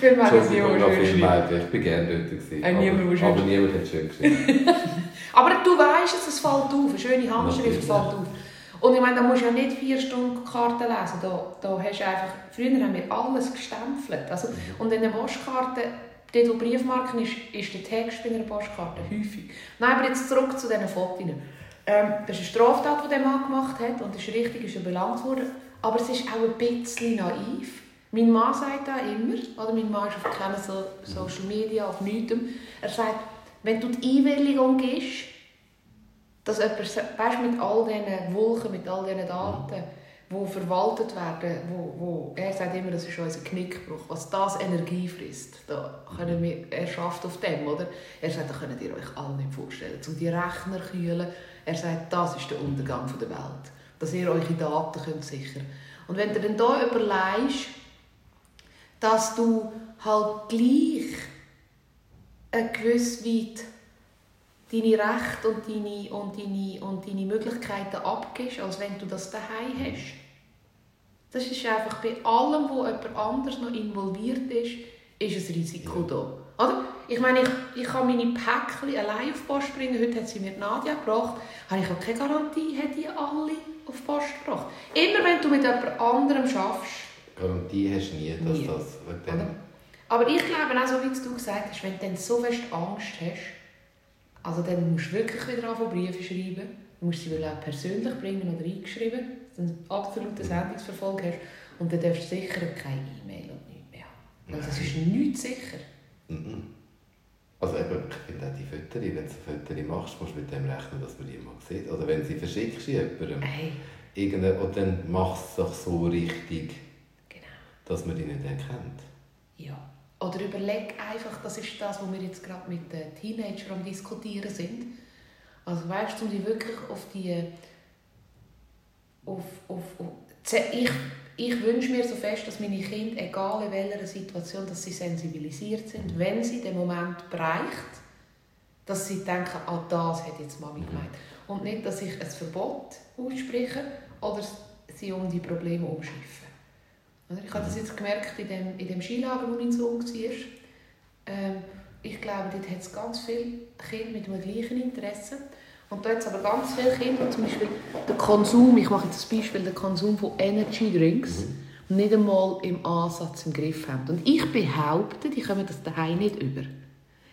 Ich auch schön geschrieben. Ich bin gerne dort. Gewesen, äh, niemand aber, aber niemand hat schön geschrieben. *laughs* aber du weißt es, es fällt auf. Eine schöne Handschrift fällt auf. Und ich meine, da musst du ja nicht vier Stunden Karten lesen. Da, da hast du einfach, früher haben wir alles gestempelt. Also, mhm. und in den Postkarte, dort wo Briefmarken ist, ist der Text bei einer Postkarte häufig. Nein, aber jetzt zurück zu diesen Fotos. Ähm, das ist eine Straftat, die der Mann gemacht hat und das ist richtig, ist er belangt worden. Aber es ist auch ein bisschen naiv. Mein Mann sagt da immer, oder mein Mann ist auf keinen so Social Media, auf nichts. Er sagt, wenn du die Einwilligung gibst, dass jemand, weißt, mit all diesen Wolken, mit all diesen Daten, die verwaltet werden, wo, wo, er sagt immer, das ist unser Knickbruch, was das Energie frisst, da können wir, er schafft auf dem, oder? Er sagt, da könnt ihr euch alle nicht vorstellen, um die Rechner kühlen, er sagt, das ist der Untergang der Welt, dass ihr eure Daten könnt sichern Und wenn du dann hier überlegst, dass du halt gleich eine gewisse Weit deine Rechte und deine, und, deine, und deine Möglichkeiten abgibst, als wenn du das daheim hast. Das ist einfach bei allem, wo jemand anders noch involviert ist, ist ein Risiko da. Oder? Ich meine, ich, ich kann meine Päckchen allein auf die Post bringen. Heute hat sie mir Nadia gebracht. Habe ich auch keine Garantie, hat die alle auf die Post gebracht. Immer wenn du mit jemand anderem schaffst. Garantie hast du nie, dass nie. das... Aber ich glaube auch, so wie du gesagt hast, wenn du dann so fest Angst hast, also dann musst du wirklich wieder anfangen, Briefe schreiben. Du musst sie auch persönlich bringen oder eingeschrieben, dass du einen absoluten Sendungsverfolg hast. Und dann darfst du sicher keine E-Mail und nichts mehr haben. Also es ist nichts sicher. Mhm. Also eben, ich finde auch die Fotos, wenn du Fotos machst, musst du mit dem rechnen, dass man die mal sieht. Oder wenn sie verschickst jemandem, hey. und dann machst du es doch so richtig, genau. dass man die nicht erkennt. Ja. Oder überleg einfach, das ist das, was wir jetzt gerade mit den Teenagern am diskutieren sind. Also weißt du, um die wirklich auf die auf, auf, auf ich, ich wünsche mir so fest, dass meine Kinder, egal in welcher Situation, dass sie sensibilisiert sind, wenn sie den Moment bereicht, dass sie denken, ah, das hat jetzt Mami mhm. gemeint. Und nicht, dass ich ein Verbot ausspreche oder sie um die Probleme umschiffe. Ich habe das jetzt gemerkt in dem, in dem Skilager, wo mein Sohn war. Ähm, ich glaube, dort hat es ganz viele Kinder mit dem gleichen Interesse. Und da es aber ganz viele Kinder, zum Beispiel der Konsum, ich mache jetzt das Beispiel, der Konsum von Energy Drinks, mhm. nicht einmal im Ansatz im Griff haben. Und ich behaupte, die kommen das daheim nicht über.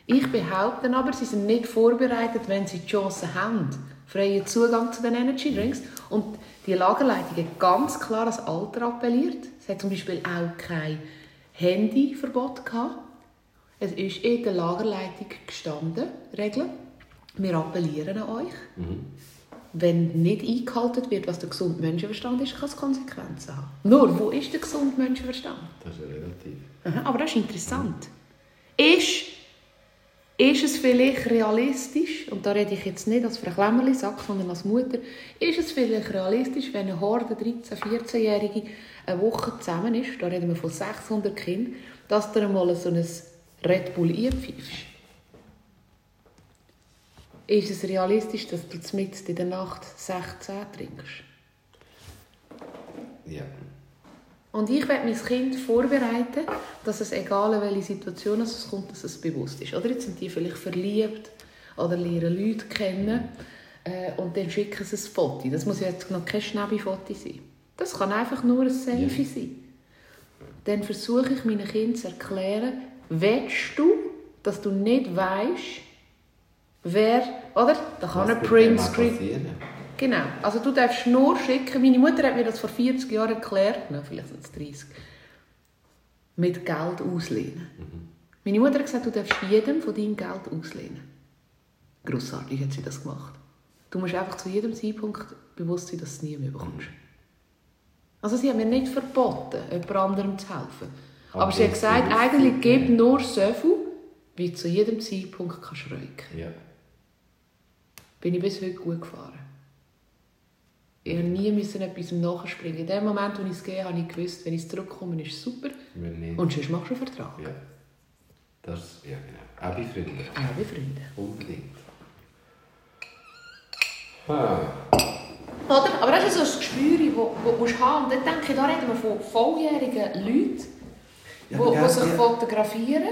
Ich behaupte aber, sie sind nicht vorbereitet, wenn sie die Chance haben, freien Zugang zu den Energy Drinks. Und die Lagerleitung hat ganz klar das Alter appelliert. Es hat zum Beispiel auch kein Handyverbot gehabt. Es ist in der Lagerleitung gestanden, Regeln. Wir appellieren an euch. Mhm. Wenn nicht eingehalten wird, was der gesunde Menschenverstand ist, kann es Konsequenzen haben. Nur, wo ist der gesunde Menschenverstand? Das ist ja relativ. Aha, aber das ist interessant. Ist ist es vielleicht realistisch, und da rede ich jetzt nicht als Frau Klemmerli-Sack, sondern als Mutter, ist es vielleicht realistisch, wenn eine Horde 13-, 14-Jährige eine Woche zusammen ist, da reden wir von 600 Kindern, dass du einmal so ein Red Bull einpfeifst? Ist es realistisch, dass du mitten in der Nacht 16 trinkst? Ja. Und ich werde mein Kind vorbereiten, dass es, egal in welche Situation es kommt, dass es bewusst ist. Oder jetzt sind die vielleicht verliebt oder lernen Leute kennen äh, und dann schicken sie ein Foto. Das muss jetzt noch kein Schnäbi-Foto sein. Das kann einfach nur ein Selfie ja. sein. Dann versuche ich meinen Kindern zu erklären, willst du, dass du nicht weißt, wer, oder? Da kann ein Printscreen. Genau. Also du darfst nur schicken. Meine Mutter hat mir das vor 40 Jahren erklärt, na, vielleicht sind es 30, mit Geld auslehnen. Mhm. Meine Mutter hat gesagt, du darfst jedem von deinem Geld auslehnen. Grossartig hat sie das gemacht. Du musst einfach zu jedem Zeitpunkt bewusst sein, dass du es nie mehr bekommst. Also sie haben mir nicht verboten, jemand anderem zu helfen. Aber sie hat gesagt, eigentlich gib nur so viel, wie du zu jedem Zeitpunkt kannst. Ja. Bin ich bis heute gut gefahren. Ich musste nie müssen etwas nachspringen. In dem Moment, wo ich es gehe, habe ich gewusst, wenn ich zurückkomme, ist es super. Und sonst machst du einen Vertrag. ja. Das, ja, genau. Auch bei Freunden. Ja, wie Freunde. Unbedingt. Ah. Oder? Aber das ist so ein Gespür, das du musst haben. Und dann denke ich, da reden wir von volljährigen Leuten, Ja, die, die sich fotografieren.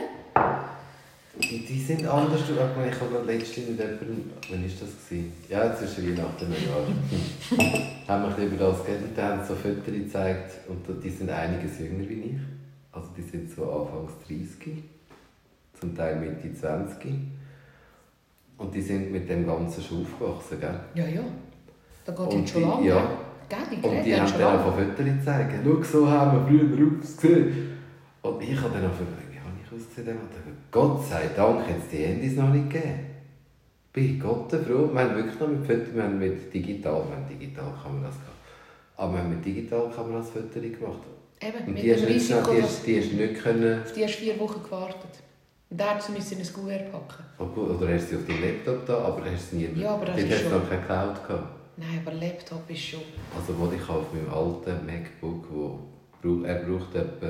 Die, die sind anders. Ich habe gerade letztens mit jemandem, wann war das? Gewesen? Ja, zwischen Weihnachten und Neujahr. *laughs* haben wir ein über das geredet, da haben so Fotos gezeigt und die sind einiges jünger wie ich. Also die sind so Anfangs 30, zum Teil Mitte 20. Und die sind mit dem Ganzen schon aufgewachsen, gell? Ja, ja. Da geht jetzt schon die- lange. ja. Gell, die Und die haben dann lange. einfach Fotos gezeigt. Schau, so haben wir früher ausgesehen. Und ich habe dann einfach wie habe ich ausgesehen? Gott sei Dank hat es die Handys noch nicht gegeben. Bin Gott froh. Wir haben wirklich noch mit Fotos, wir haben mit digital, wir haben digital Kameras gehabt. Aber wir haben mit digital Kameras Fotos gemacht. Eben, Und mit die hast dem du nicht, Risiko, die hast, die hast du nicht können, auf die erst vier Wochen gewartet. Und da sie müssen in ein QR packen. oh gut, oder hast du sie auf deinem Laptop da, aber hast sie nie, Ja, aber das ist hast du schon- noch keine Cloud gehabt. Nein, aber Laptop ist schon... Also wo ich auf meinem alten MacBook, wo er braucht etwa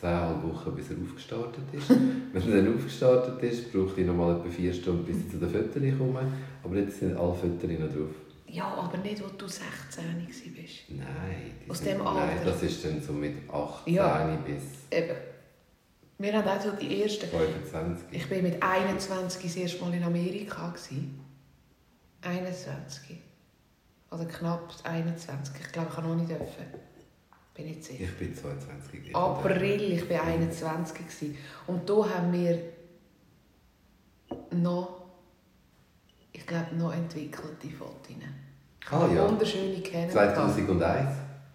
10 Wochen, bis er aufgestartet ist. *laughs* Wenn er dann aufgestartet ist, braucht ich noch mal etwa 4 Stunden, bis ich zu den Fotos komme. Aber jetzt sind alle Fotos noch drauf. Ja, aber nicht, wo du 16 warst. Nein, Aus sind, dem Nein, Alter? das ist dann so mit 18 Ja. bis Eben. Wir haben auch so die ersten... 25. Ich war mit 21 das erste Mal in Amerika. gewesen. 21. Oder knapp 21. Ich glaube, ich kann noch nicht dürfen. Bin nicht sicher. Ich bin 22. Ich April, ich war 21. gewesen. Und da haben wir noch, ich glaube, noch entwickelte Fotos. Ich Ah, ja. wunderschöne kennengelernt. 2001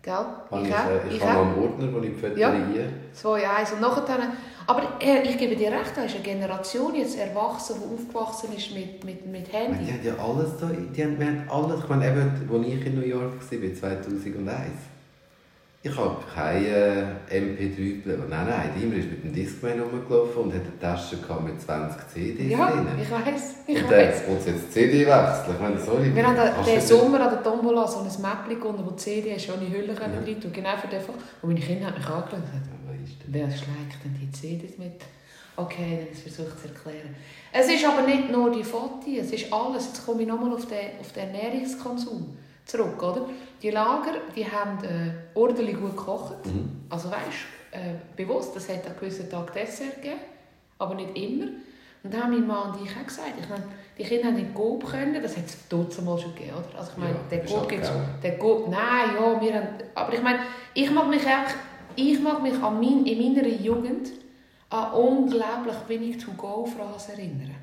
Gell? Ich ich, äh, ich, Ich habe auch. einen Ordner, wo ich die Ja. rein. 2-1. Und nachher aber äh, ich gebe dir recht, da ist eine Generation jetzt erwachsen, die aufgewachsen ist mit, mit, mit Ich meine, Die Handy. haben ja alles da, die haben, wir haben alles, ich meine, eben, als ich in New York war, 2001, ich habe keine äh, MP3-Player, nein, nein, Dimmer ist mit dem Discman rumgelaufen und hat eine Tasche gehabt mit 20 CDs Ja, drin. ich weiß, ich und muss jetzt die CD wechseln, ich meine, sorry. Wir haben den Sommer an der Tombola so ein Mäppchen gefunden, wo die CD ist, ohne Hülle Ja. rein tun. Genau für den Fall. Und meine Kinder haben mich angeschaut und gesagt, wer schlägt denn die CDs mit? Okay, dann habe ich es zu erklären. Es ist aber nicht nur die Fotos, es ist alles. Jetzt komme ich nochmal auf den, auf den Ernährungskonsum zurück. Oder? Die Lager die haben äh, ordentlich gut gekocht. Mhm. Also weißt äh, bewusst, es hat an gewissen Tag Dessert gegeben, aber nicht immer. Und dann haben mein Mann und ich auch gesagt, ich meine, die Kinder haben in Coop können, das hat es dort mal schon gegeben, oder? Also ich meine, Ja, der halt gibt der Coop, nein, ja, wir haben, aber ich meine, ich mag mich auch, ich mag mich an mein, in meiner Jugend an unglaublich wenig To-Go-Phrasen erinnern.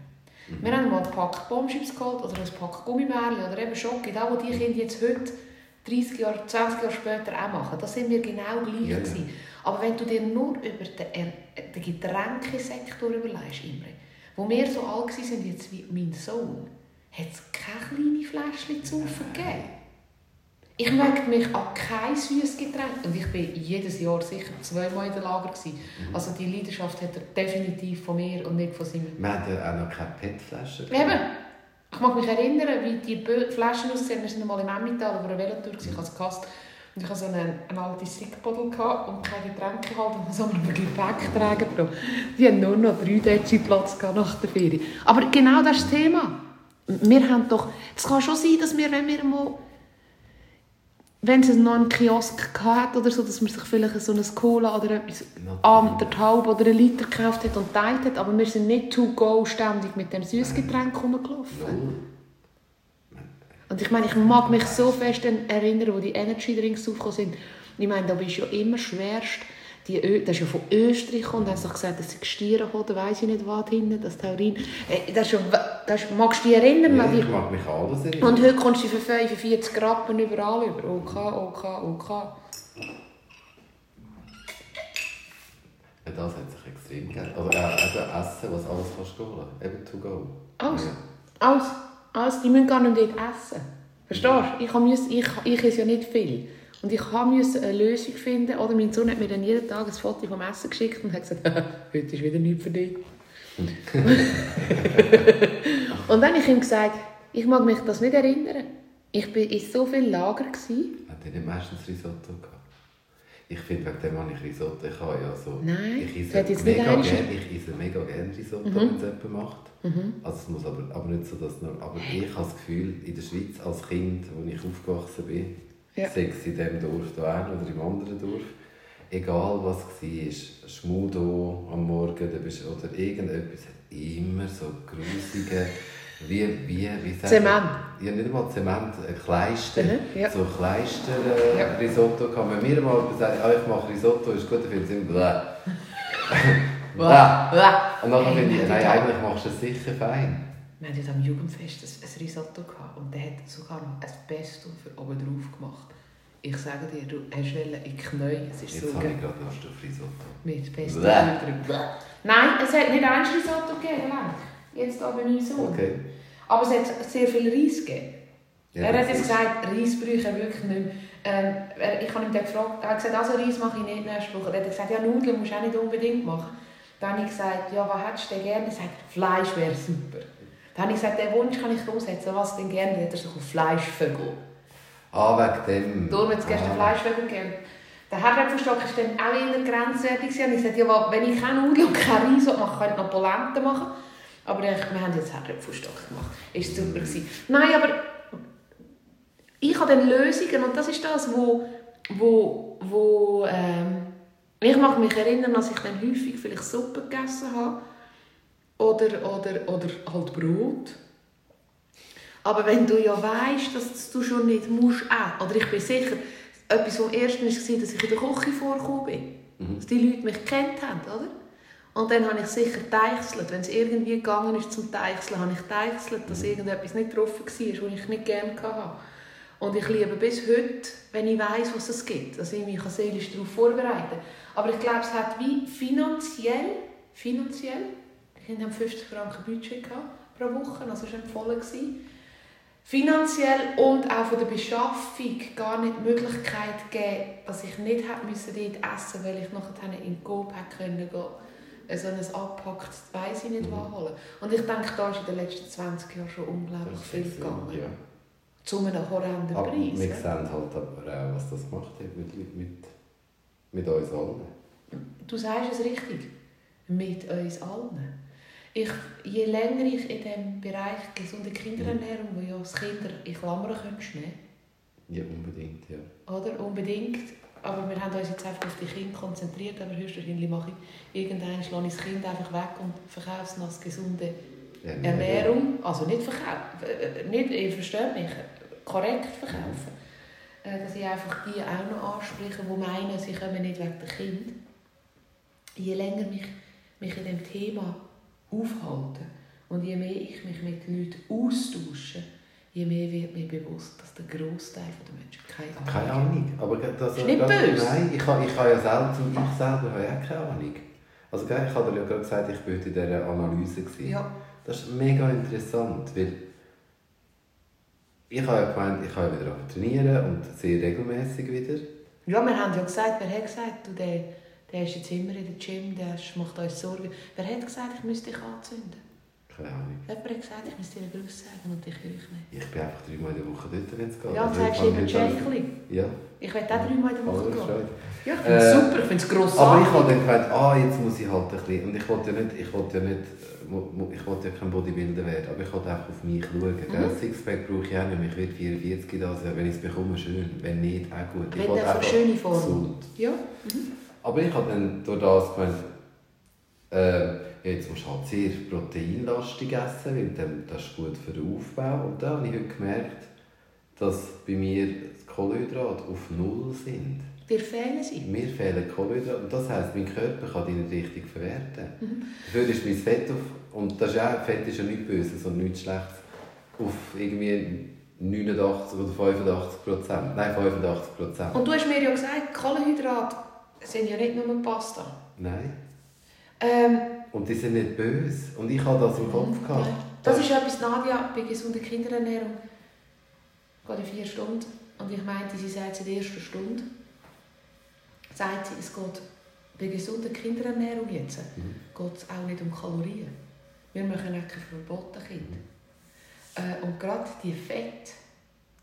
Mhm. Wir haben mal ein Pack Bombschips geholt oder ein Pack Gummibärchen oder eben Schoki, das, was die Kinder jetzt heute 30 Jahre, 20 Jahre später auch machen. Das sind wir genau gleich. Ja, ja. Aber wenn du dir nur über den, den Getränkesektor überlegst, Imre, wo wir so alt waren jetzt wie mein Sohn, hat es keine kleine Fläschchen zu gegeben. Ich merke mich an kein süßes Getränk. Und ich bin jedes Jahr sicher zweimal in der Lager. Gewesen. Mhm. Also die Leidenschaft hat er definitiv von mir und nicht von seinem Wir hatten ja auch noch keine PET-Flaschen. Eben. Ich mag mich erinnern, wie die Bö- Flaschen aussehen. Wir waren mal im Emmental auf einer Velotour, ich habe es gehasst. Und ich hatte so eine, eine alte Sickbottle gehabt und keine Getränke halt und so einen Gepäckträger drauf. Die haben nur noch drei Dezi Platz nach der Ferie. Aber genau das ist das Thema. Wir haben doch... Es kann schon sein, dass wir, wenn wir mal... Wenn es noch einen Kiosk gehabt oder so, dass man sich vielleicht so eine Cola oder etwas anderthalb oder einen Liter gekauft hat und teilt hat, aber wir sind nicht to go ständig mit dem Süßgetränk rumgelaufen. Und ich meine, ich mag mich so fest erinnern, wo die Energy Drinks aufgekommen sind. Ich meine, da bist du ja immer schwerst. Die Ö das ist ja von Österreich. Da haben doch gesagt, dass sie Stierenhoden, weiss ich nicht was hinten, das Taurin. Äh, Das ist das ist, magst du dich erinnern? Ja, ich mag mich alles erinnern. und heute kommst du für 45 Rappen überall über. OK, OK, OK. Ja, das hat sich extrem geändert. Oder auch eben Essen, was alles kannst du holen. Eben to go. Alles. Ja. Alles. Alles. Die müssen gar nicht dort essen. Verstehst du? Ich, ich, ich esse ja nicht viel. Und ich musste eine Lösung finden. Oder mein Sohn hat mir dann jeden Tag ein Foto vom Essen geschickt und hat gesagt, *laughs* heute ist wieder nichts für dich. *laughs* und dann habe ich ihm gesagt, ich mag mich das nicht erinnern. Ich war in so viel Lager. Gewesen. Hat er nicht meistens Risotto gehabt? Ich finde, wegen dem habe ich Risotto. Ich habe ja so... Nein, ich esse jetzt mega gern, Ich esse mega gerne Risotto, wenn es jemand macht. Also es muss aber, aber nicht so, dass nur... Aber ich habe das Gefühl, in der Schweiz als Kind, wo ich aufgewachsen bin, Ja. sei es in diesem Dorf da oder im anderen Dorf, egal was war, Schmudo am Morgen oder irgendetwas, hat immer so grusige... Wie, wie, wie sagt Zement. Ja, nicht einmal Zement, äh, Kleister. Mhm, ja. So Kleister äh, Ja. Risotto kann. Wenn mir mal sagt, ah, ich mache Risotto, ist gut, dann finde ich es immer *laughs* bläh. Bläh. Und dann finde ich, nein, eigentlich machst du es sicher fein. Wir hatten am Jugendfest ein, ein Risotto gehabt und der hat sogar noch ein Pesto für oben drauf gemacht. Ich sage dir, du hast in die Knie, es ist Jetzt so habe ich gerade Lust auf Risotto. Mit Pesto. Bäh. Nein, es hat nicht ein Risotto gegeben, jetzt aber meinem Sohn. Okay. Aber es hat sehr viel Reis gegeben. Ja, er hat jetzt gesagt, Reis brauche er wirklich nicht mehr. Ähm, ich habe ihn dann gefragt, er hat gesagt, also Reis mache ich nicht nächste Woche. Er hat gesagt, ja, Nudeln musst du auch nicht unbedingt machen. Dann habe ich gesagt, ja, was hättest du denn gerne? Er sagt, Fleisch wäre super. Dann habe ich gesagt, den Wunsch kann ich umsetzen, was denn gerne? Dann hat er sich auf Fleischvögel. Ah, wegen dem. Darum hat es gestern ah. Fleischvögel gegeben. Der Herdöpfelstock war dann auch eher grenzwertig. gewesen. Und ich sagte, ja, wenn ich keine Nudeln und kein Reis mache, könnte ich noch Polente machen. Aber ich, wir haben jetzt Herdöpfelstock gemacht. Ist super gewesen. Nein, aber ich habe dann Lösungen und das ist das, wo, wo, wo ähm, ich mag mich erinnern, dass ich dann häufig vielleicht Suppe gegessen habe oder, oder, oder halt Brot. Aber wenn du ja weißt, dass du schon nicht musst essen, oder ich bin sicher, etwas vom Ersten war, dass ich in der Küche vorgekommen bin. Dass die Leute mich gekannt haben, oder? Und dann habe ich sicher teichselt. Wenn es irgendwie gegangen ist zum Teichseln, habe ich teichselt, dass irgendetwas nicht getroffen war, was ich nicht gerne hatte. Und ich liebe bis heute, wenn ich weiß, was es gibt, dass ich mich seelisch darauf vorbereiten kann. Aber ich glaube, es hat wie finanziell, finanziell, Kinder haben 50 Franken Budget gehabt pro Woche, also es war empfohlen. Gewesen. Finanziell und auch von der Beschaffung gar nicht die Möglichkeit gegeben, dass ich nicht hätte müssen dort essen weil ich nachher in Coop hätte können gehen so ein abpacktes weiss ich nicht was holen. Und ich denke, da ist in den letzten 20 Jahren schon unglaublich Das viel gegangen. Ja. Zu einem horrenden Aber wir Preis. sehen ja. halt aber auch, was das gemacht hat mit, mit, mit uns allen. Du sagst es richtig. Mit uns allen. Ich, je länger ich in dem Bereich gesunde Kinderernährung, wo ja das Kinder in Klammern könntest nehmen, Ja, unbedingt, ja. oder? Unbedingt. Aber wir haben uns jetzt einfach auf die Kinder konzentriert, aber höchstwahrscheinlich mache ich irgendwann schlage ich das Kind einfach weg und verkaufe es als gesunde Ernährung. Also nicht verkaufen, äh, nicht, ihr versteht mich, korrekt verkaufen. Äh, Dass ich einfach die auch noch anspreche, die meinen, sie kommen nicht wegen der Kind. Je länger mich, mich in dem Thema aufhalte und je mehr ich mich mit Leuten austausche, je mehr wird mir bewusst, dass der Großteil der Menschen keine Ahnung Keine haben. Ahnung. Aber das, Ist nicht böse. Nein, ich habe, ich habe ja selber, ich selber habe ja keine Ahnung. Also ich habe dir ja gerade gesagt, ich war in dieser Analyse. Gewesen. Ja, Das ist mega interessant, weil ich habe ja gemeint, ich habe wieder trainieren und sehr regelmäßig wieder. Ja, wir haben ja gesagt, wer hat gesagt, du, der, der ist jetzt immer in der Gym, der macht uns Sorgen. Wer hat gesagt, ich müsste dich anzünden? Keine Ahnung. Jemand hat gesagt, ich müsste dir einen Gruß sagen und dich höre ich nicht. Ich bin einfach dreimal in der Woche dort, wenn es geht. Ja, Also du ich sagst immer Jäckli. Ja, Ich will auch dreimal in der Woche gehen. Ja, ich finde es Äh, super, ich finde es grossartig. Aber ich habe dann gemeint, ah, jetzt muss ich halt ein bisschen, und ich wollte ja nicht, ich wollte ja nicht, äh, ich wollte ja kein Bodybuilder werden, aber ich wollte einfach auf mich schauen. Mhm. Sixpack brauche ich auch nicht ich werde 44 da sein, wenn ich es bekomme, schön, wenn nicht, auch gut. Wenn wollte einfach schöne Form. gesund. Ja. Aber ich habe dann durch das gemeint, äh, jetzt musst du halt sehr proteinlastig essen, weil dann, das ist gut für den Aufbau. Und da habe ich heute gemerkt, dass bei mir die Kohlenhydrate auf Null sind. Dir fehlen sie. Mir fehlen Kohlenhydrate und das heisst, mein Körper kann die nicht richtig verwerten. Mhm. Dafür ist mein Fett auf, und das ist auch, Fett ist ja nichts Böses und nichts Schlechtes, auf irgendwie 89 oder 85 Prozent. Nein, 85 Prozent. Und du hast mir ja gesagt, Kohlenhydrate sind ja nicht nur Pasta. Nein. Ähm, Und die sind nicht böse. Und ich hatte das im Kopf. Gehabt. Das ist etwas, Nadia, bei gesunder Kinderernährung. Geht in vier Stunden. Und ich meinte, sie sagt seit der ersten Stunde, sagt sie, es geht bei gesunder Kinderernährung jetzt, mhm. geht es auch nicht um Kalorien. Wir machen auch kein verboten Kind. Äh, und gerade die Fett,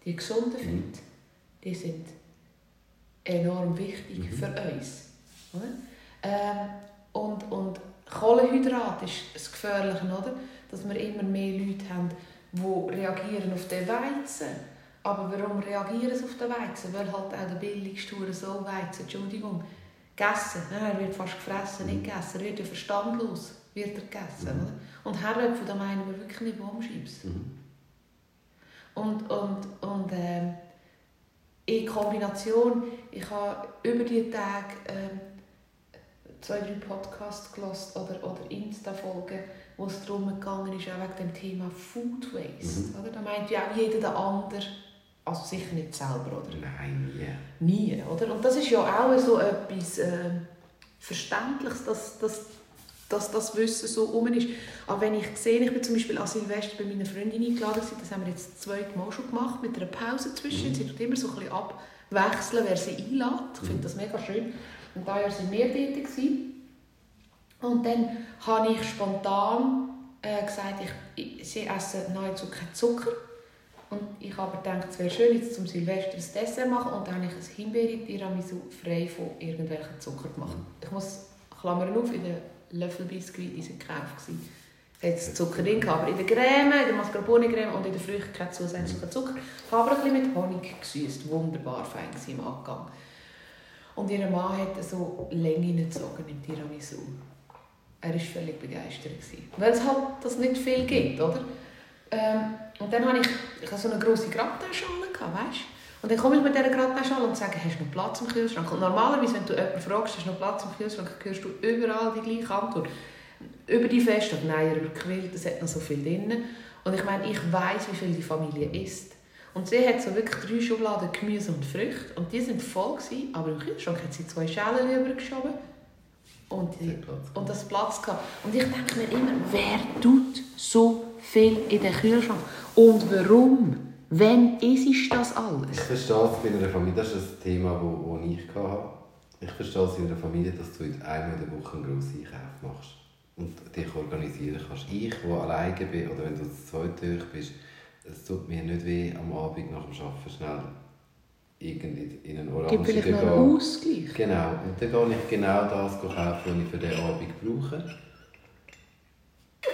die gesunden Fett, mhm. die sind enorm wichtig mhm. für uns. Ähm, und, und Kohlenhydrat ist das Gefährliche, oder? dass wir immer mehr Leute haben, die reagieren auf den Weizen. Aber warum reagieren sie auf den Weizen? Weil halt auch der billigste so Weizen, Entschuldigung, gegessen. Er wird fast gefressen, nicht gegessen. Er wird ja verstandlos wird er gegessen. Mhm. Oder? Und Herdöpfel, da meinen wir wirklich nicht Bombschips. Mhm. Und, und, und äh, in Kombination, ich habe über die Tage äh, zwei, drei Podcasts gelesen oder, oder Insta-Folgen, wo es darum gegangen ist, auch wegen dem Thema Food Waste. Mhm. Oder? Da meint ja auch jeder der andere, also sicher nicht selber, oder? Nein, nie. Nie, oder? Und das ist ja auch so etwas äh, Verständliches, dass, dass, dass das Wissen so um ist. Aber wenn ich sehe, ich bin zum Beispiel an Silvester bei meiner Freundin eingeladen, das haben wir jetzt das zweite Mal schon gemacht, mit einer Pause zwischen. Mhm. Sie tut immer so ein bisschen abwechseln, wer sie einlädt. Ich finde das mega schön. Und da waren wir tätig. Und dann habe ich spontan äh, gesagt, ich, sie essen nahezu keinen Zucker. Und ich habe gedacht, es wäre schön, jetzt zum Silvester ein Dessert machen. Und dann habe ich ein Himbeere-Tiramisu frei von irgendwelchen Zucker gemacht. Ich muss, Klammern auf, in den Löffelbiskuit, die waren gekauft. Es hat Zucker drin, aber in der Creme, in der Mascarpone-Creme und in der Früchte kein zusätzlicher Zucker. Ich habe aber ein bisschen mit Honig gesüßt, wunderbar fein im Abgang. Und ihr Mann hat so Länge gezogen im Tiramisu. Er war völlig begeistert. Weil es halt das nicht viel gibt, oder? Ähm, und dann hatte ich, ich hatte so eine grosse Gratteinschale, weißt Und dann komme ich mit dieser Gratteinschale und sage, hast du noch Platz im Kühlschrank? Und normalerweise, wenn du jemanden fragst, hast du noch Platz im Kühlschrank, hörst du überall die gleiche Antwort. Über die Feste, nein, er überquillt, es hat noch so viel drin. Und ich meine, ich weiß, wie viel die Familie isst. Und sie hat so wirklich drei Schubladen Gemüse und Früchte. Und die sind voll gewesen, aber im Kühlschrank hat sie zwei Schalen übergeschoben. Und, die, und das Platz gehabt. Und ich denke mir immer, wer tut so viel in den Kühlschrank? Und warum? Wem ist das alles? Ich verstehe es bei einer Familie, das ist ein Thema, das ich hatte. Ich verstehe es in einer Familie, dass du einmal in der Woche einen grossen Einkauf machst und dich organisieren kannst. Ich, der alleine bin, oder wenn du zu zweit bist, es tut mir nicht weh, am Abend nach dem Arbeiten schnell irgendwie in einen Orange Gibt vielleicht noch einen Ausgleich. Genau, und dann gehe ich genau das kaufen, was ich für den Abend brauche.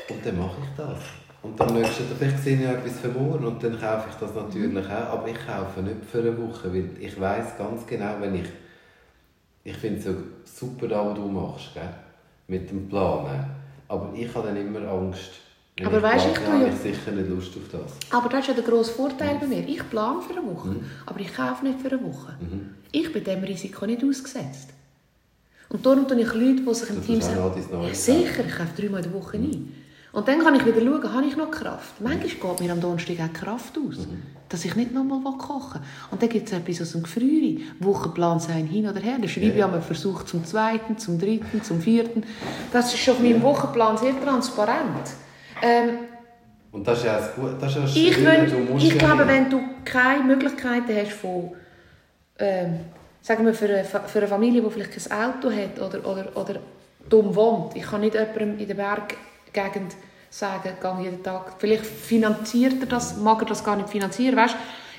Und dann mache ich das. Und dann nächsten Tag, vielleicht sehe ich etwas für morgen und dann kaufe ich das natürlich auch. Aber ich kaufe nicht für eine Woche, weil ich weiß ganz genau, wenn ich... Ich finde es so super, was du machst, gell? mit dem Planen. Aber ich habe dann immer Angst, wenn aber ich weißt, plane, ich habe ich sicher nicht Lust auf das. Aber das ist ja der grosse Vorteil mhm. bei mir. Ich plane für eine Woche, mhm. aber ich kaufe nicht für eine Woche. Mhm. Ich bin diesem Risiko nicht ausgesetzt. Und darum tue ich Leute, die sich im Team sagen, ja, sicher, ich kaufe dreimal in der Woche mhm. ein. Und dann kann ich wieder schauen, habe ich noch Kraft? Manchmal geht mir am Donnerstag auch Kraft aus, mhm. dass ich nicht nochmal kochen will. Und dann gibt es etwas aus dem Gefriere. Wochenplan sein hin oder her. Da schreibe ich einmal Versuch zum zweiten, zum dritten, zum vierten. Das ist schon auf meinem Wochenplan sehr transparent. Ähm, und das ist ja gut, das ist ja schön, ich, will, ich glaube, wenn du keine Möglichkeiten hast von, ähm, sagen wir für eine, für eine Familie, die vielleicht kein Auto hat oder, oder, oder dumm wohnt, ich kann nicht jemandem in der Berggegend sagen, geh jeden Tag, vielleicht finanziert er das, mag er das gar nicht finanzieren, weißt?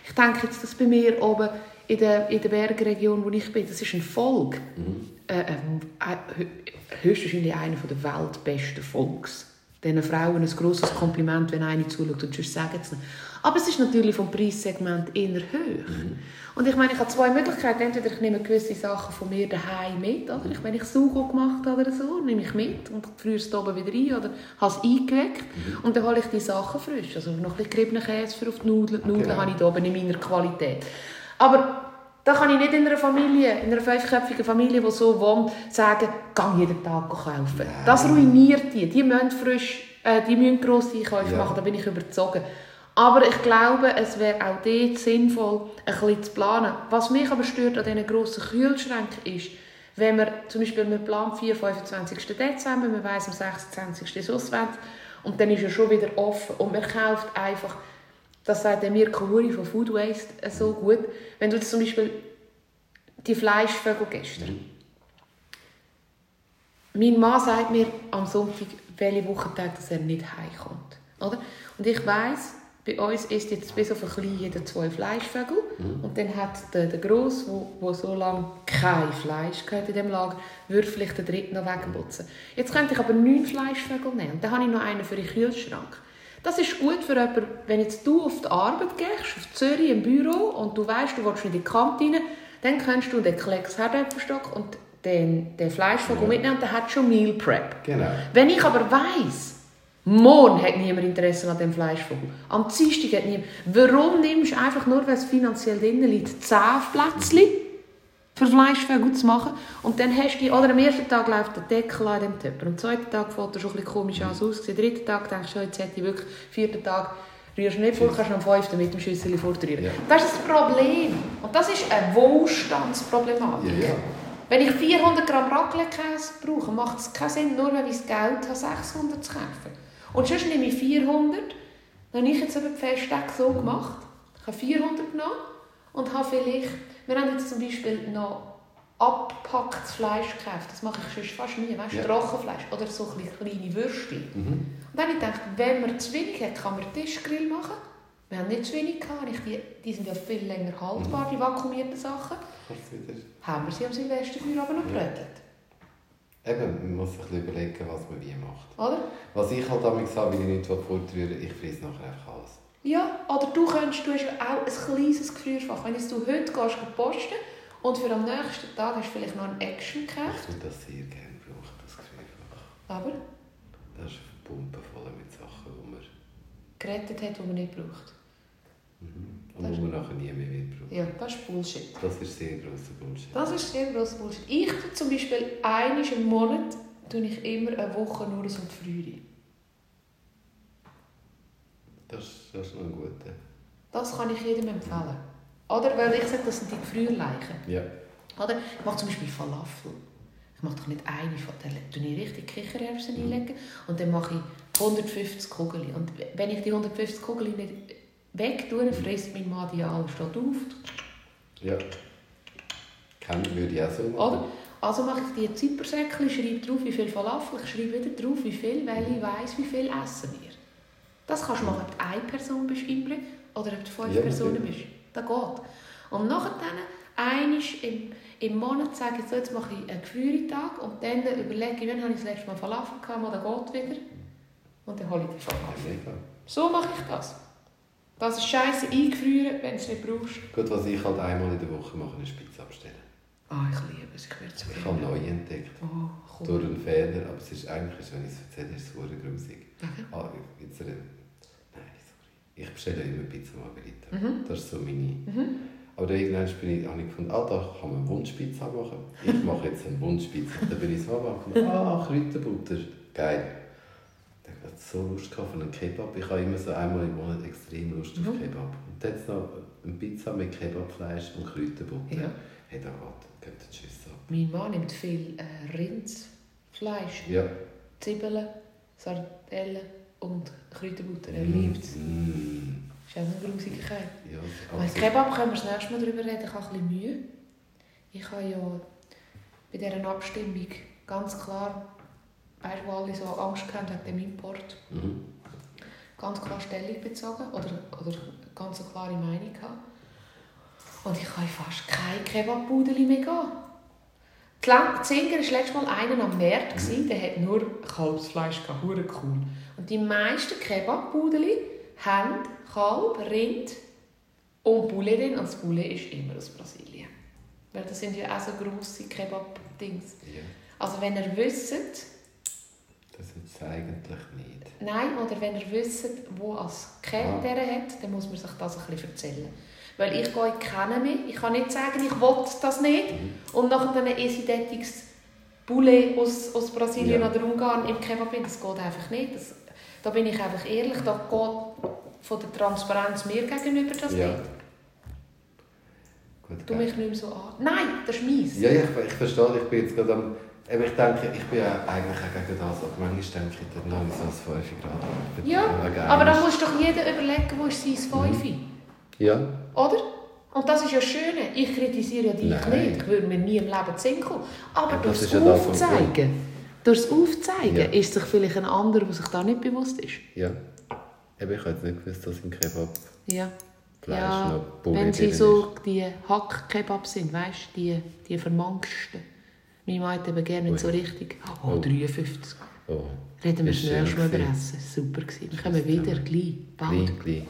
Ich denke jetzt, dass bei mir oben in der, in der Bergregion, wo ich bin, das ist ein Volk, mhm. äh, äh, äh höchstwahrscheinlich einer der weltbesten Volks diesen Frauen ein grosses Kompliment, wenn eine zuschaut und sonst sagen nicht. Aber es ist natürlich vom Preissegment eher hoch. Mhm. Und ich meine, ich habe zwei Möglichkeiten. Entweder ich nehme gewisse Sachen von mir daheim mit, oder ich, wenn ich Sugo gemacht habe oder so, nehme ich mit und friere es oben wieder ein oder habe es eingeweckt mhm. und dann hole ich die Sachen frisch. Also noch ein bisschen geriebenen Käse für auf die Nudeln. Die Nudeln genau. habe ich oben in meiner Qualität. Aber da kann ich nicht in einer Familie, in einer fünfköpfigen Familie, die so wohnt, sagen, geh jeden Tag kaufen. Nein. Das ruiniert die. Die müssen frisch, äh, die müssen grosse Einkäufe ja. machen, da bin ich überzeugt. Aber ich glaube, es wäre auch dort sinnvoll, ein bisschen zu planen. Was mich aber stört an diesen grossen Kühlschränken ist, wenn man zum Beispiel wir planen 4, 25. Dezember, man weiss am 26. ist auswärts und dann ist er schon wieder offen und man kauft einfach Das sagt der Mirko Huri von Food Waste äh, so gut. Wenn du zum Beispiel die Fleischvögel gestern. Mhm. Mein Mann sagt mir am Sonntag, welche Wochentag dass er nicht heimkommt. Oder? Und ich weiß, bei uns ist jetzt bis auf ein klein jeder zwei Fleischvögel. Mhm. Und dann hat der, der Gross, wo, wo so lange kein Fleisch gehört in dem Lager, würde vielleicht den dritten noch wegputzen. Jetzt könnte ich aber neun Fleischvögel nehmen. Und dann habe ich noch einen für den Kühlschrank. Das ist gut für jemanden, wenn jetzt du auf die Arbeit gehst, auf Zürich im Büro, und du weißt, du willst in die Kantine, dann kannst du den Klecks Herdöpfelstock und den, den Fleischvogel ja. mitnehmen und der hat schon Meal Prep. Genau. Wenn ich aber weiss, morgen hat niemand Interesse an dem Fleischvogel, am Dienstag hat niemand, warum nimmst du einfach nur, weil es finanziell drin liegt, 10 Plätzchen für Fleischvögel zu machen und dann hast du, oder am ersten Tag läuft der Deckel an dem Töpper, am zweiten Tag fällt er schon ein bisschen komisch aus, am dritten Tag denkst du, jetzt hätte ich wirklich, am vierten Tag rührst du nicht vor, kannst du am fünften mit dem Schüssel fortrühren. Ja. Das ist das Problem. Und das ist eine Wohlstandsproblematik. Ja, ja. Wenn ich 400 Gramm Raclette-Käse brauche, macht es keinen Sinn, nur weil ich das Geld habe, 600 zu kaufen. Und sonst nehme ich 400. Dann habe ich jetzt eben die Feststecke so gemacht. Ich habe 400 genommen und habe vielleicht, wir haben jetzt zum Beispiel noch abgepacktes Fleisch gekauft. Das mache ich sonst fast nie. Weißt, ja. Trockenfleisch oder so kleine Würstchen. Mhm. Und dann habe ich gedacht, wenn man zu wenig hat, kann man Tischgrill machen. Wir haben nicht zu wenig gehabt. Die, die sind ja viel länger haltbar, die vakuumierten Sachen. Haben wir sie am Silvester aber noch gebrötelt. Eben, man muss sich überlegen, was man wie macht. Oder? Was ich halt damit sage, wenn ich nicht fortrühre, ich frisse nachher einfach alles. Ja, oder du könntest, du hast auch ein kleines Gefrierfach. Wenn du heute gehst, posten und für am nächsten Tag hast du vielleicht noch einen Action gekauft. Ich würde das sehr gerne brauchen, das Gefrierfach. Aber? Das ist Pumpe voll mit Sachen, die man... Gerettet hat, die man nicht braucht. Mhm. Und das wo man nachher nie mehr wird brauchen. Ja, das ist Bullshit. Das ist sehr grosser Bullshit. Das ist sehr grosser Bullshit. Ich tue zum Beispiel einmal im Monat tue ich immer eine Woche nur so Gefriere. Das, das ist noch ein guter. Das kann ich jedem empfehlen. Oder? Weil ich sage, das sind die Gefrierleichen. Ja. Oder? Ich mache zum Beispiel Falafel. Ich mache doch nicht eine, dann tue ich richtig Kichererbsen mhm. einlegen und dann mache ich 150 Kugeln. Und wenn ich die 150 Kugeln nicht wegtue, mhm. frisst mein Mann die alle, steht auf. Ja. Kann, würde ich auch so machen. Oder? Also mache ich die Zippersäckchen, schreibe drauf, wie viel Falafel, ich schreibe wieder drauf, wie viel, weil ich weiss, wie viel essen wir. Das kannst du machen, ob du eine Person bist oder ob du fünf ja, Personen bist. Das geht. Und nachher einmal im, im Monat sage ich, so, jetzt mache ich einen Gefriertag und dann überlege ich, wann habe ich das letzte Mal Falafel gehabt, oder geht wieder. Und dann hole ich die Falafel. So mache ich das. Das ist scheiße eingefrieren, wenn du es nicht brauchst. Gut, was ich halt einmal in der Woche mache, ist Pizza bestellen. Ah, ich liebe es, ich werde es Ich habe neu entdeckt. Oh, cool. Durch einen Fehler, aber es ist eigentlich, wenn ich es erzähle, ist es sehr grusig. Okay. Ah, jetzt, nein, sorry. Ich bestelle immer Pizza Margherita. Mhm. Das ist so meine... Mhm. Aber dann irgendwann bin ich, habe ich gefunden, ah, da kann man Wunschpizza machen. Ich mache jetzt eine Wunschpizza. dann bin ich so machen, ah, Kräuterbutter, geil. So Lust auf einen Kebab. Ich habe immer so einmal im Monat extrem Lust auf mhm. Kebab. Und dann noch eine Pizza mit Kebabfleisch und Kräuterbutter. Ja. Hey, da geht, geht der Schiss ab. Mein Mann nimmt viel äh, Rindsfleisch. Ja. Zwiebeln, Sardellen und Kräuterbutter. Er liebt es. Mm. Das ist auch eine Grusigkeit. Ja, aber Kebab können wir das nächste Mal darüber reden. Ich habe ein bisschen Mühe. Ich habe ja bei dieser Abstimmung ganz klar, weißt, wo alle so Angst hatten wegen dem Import, mhm. ganz klar Stellung bezogen oder, oder ganz eine klare Meinung gehabt. Und ich kann fast kein Kebab-Pudeli mehr gehen. Zinger war letztes Mal einer am Markt, mhm. der hat nur Kalbsfleisch gehabt, cool. Und die meisten Kebab-Pudeli haben Kalb, Rind und Poulet drin. Und das Poulet ist immer aus Brasilien. Weil das sind ja auch so grosse Kebab-Dings. Ja. Also wenn ihr wisst... Das ist es eigentlich nicht. Nein, oder wenn ihr wisst, wo als Kette ah. hat, dann muss man sich das ein bisschen erzählen. Weil ich gehe kenne mich. Ich kann nicht sagen, ich will das nicht. Mhm. Und nachher dann esse ich dort Poulet aus, aus Brasilien ja. oder Ungarn im Kebab. Das geht einfach nicht. Das, da bin ich einfach ehrlich. Da geht von der Transparenz mir gegenüber das ja. nicht. Gut, du mich nicht mehr so an. Nein, das ist meins. Ja, ja ich, ich verstehe. Ich bin jetzt gerade am Aber ich denke, ich bin ja eigentlich auch gegen das, aber manchmal denke ich, dann habe ich so ein 5 Grad. Ja, aber dann muss doch jeder überlegen, wo ist sein 5 mhm. Ja. Oder? Und das ist ja schön. Ich kritisiere ja dich Nein. nicht. Ich würde mir nie im Leben kommen. Aber Ja, das durchs ist ja das, Aufzeigen, durchs Aufzeigen Ja. ist sich vielleicht ein anderer, der sich da nicht bewusst ist. Ja. Eben, ich jetzt nicht gewusst, dass im Kebab Ja. Fleisch ja, noch wenn sie so die Hackkebabs sind, weißt du, die, die vermanksten. Meine Mann hat eben gerne nicht so richtig. Oh, Oh. 53. Oh. Reden wir schön über. Essen. Super gewesen. Wir kommen wieder, gleich, bald. Gleich, gleich.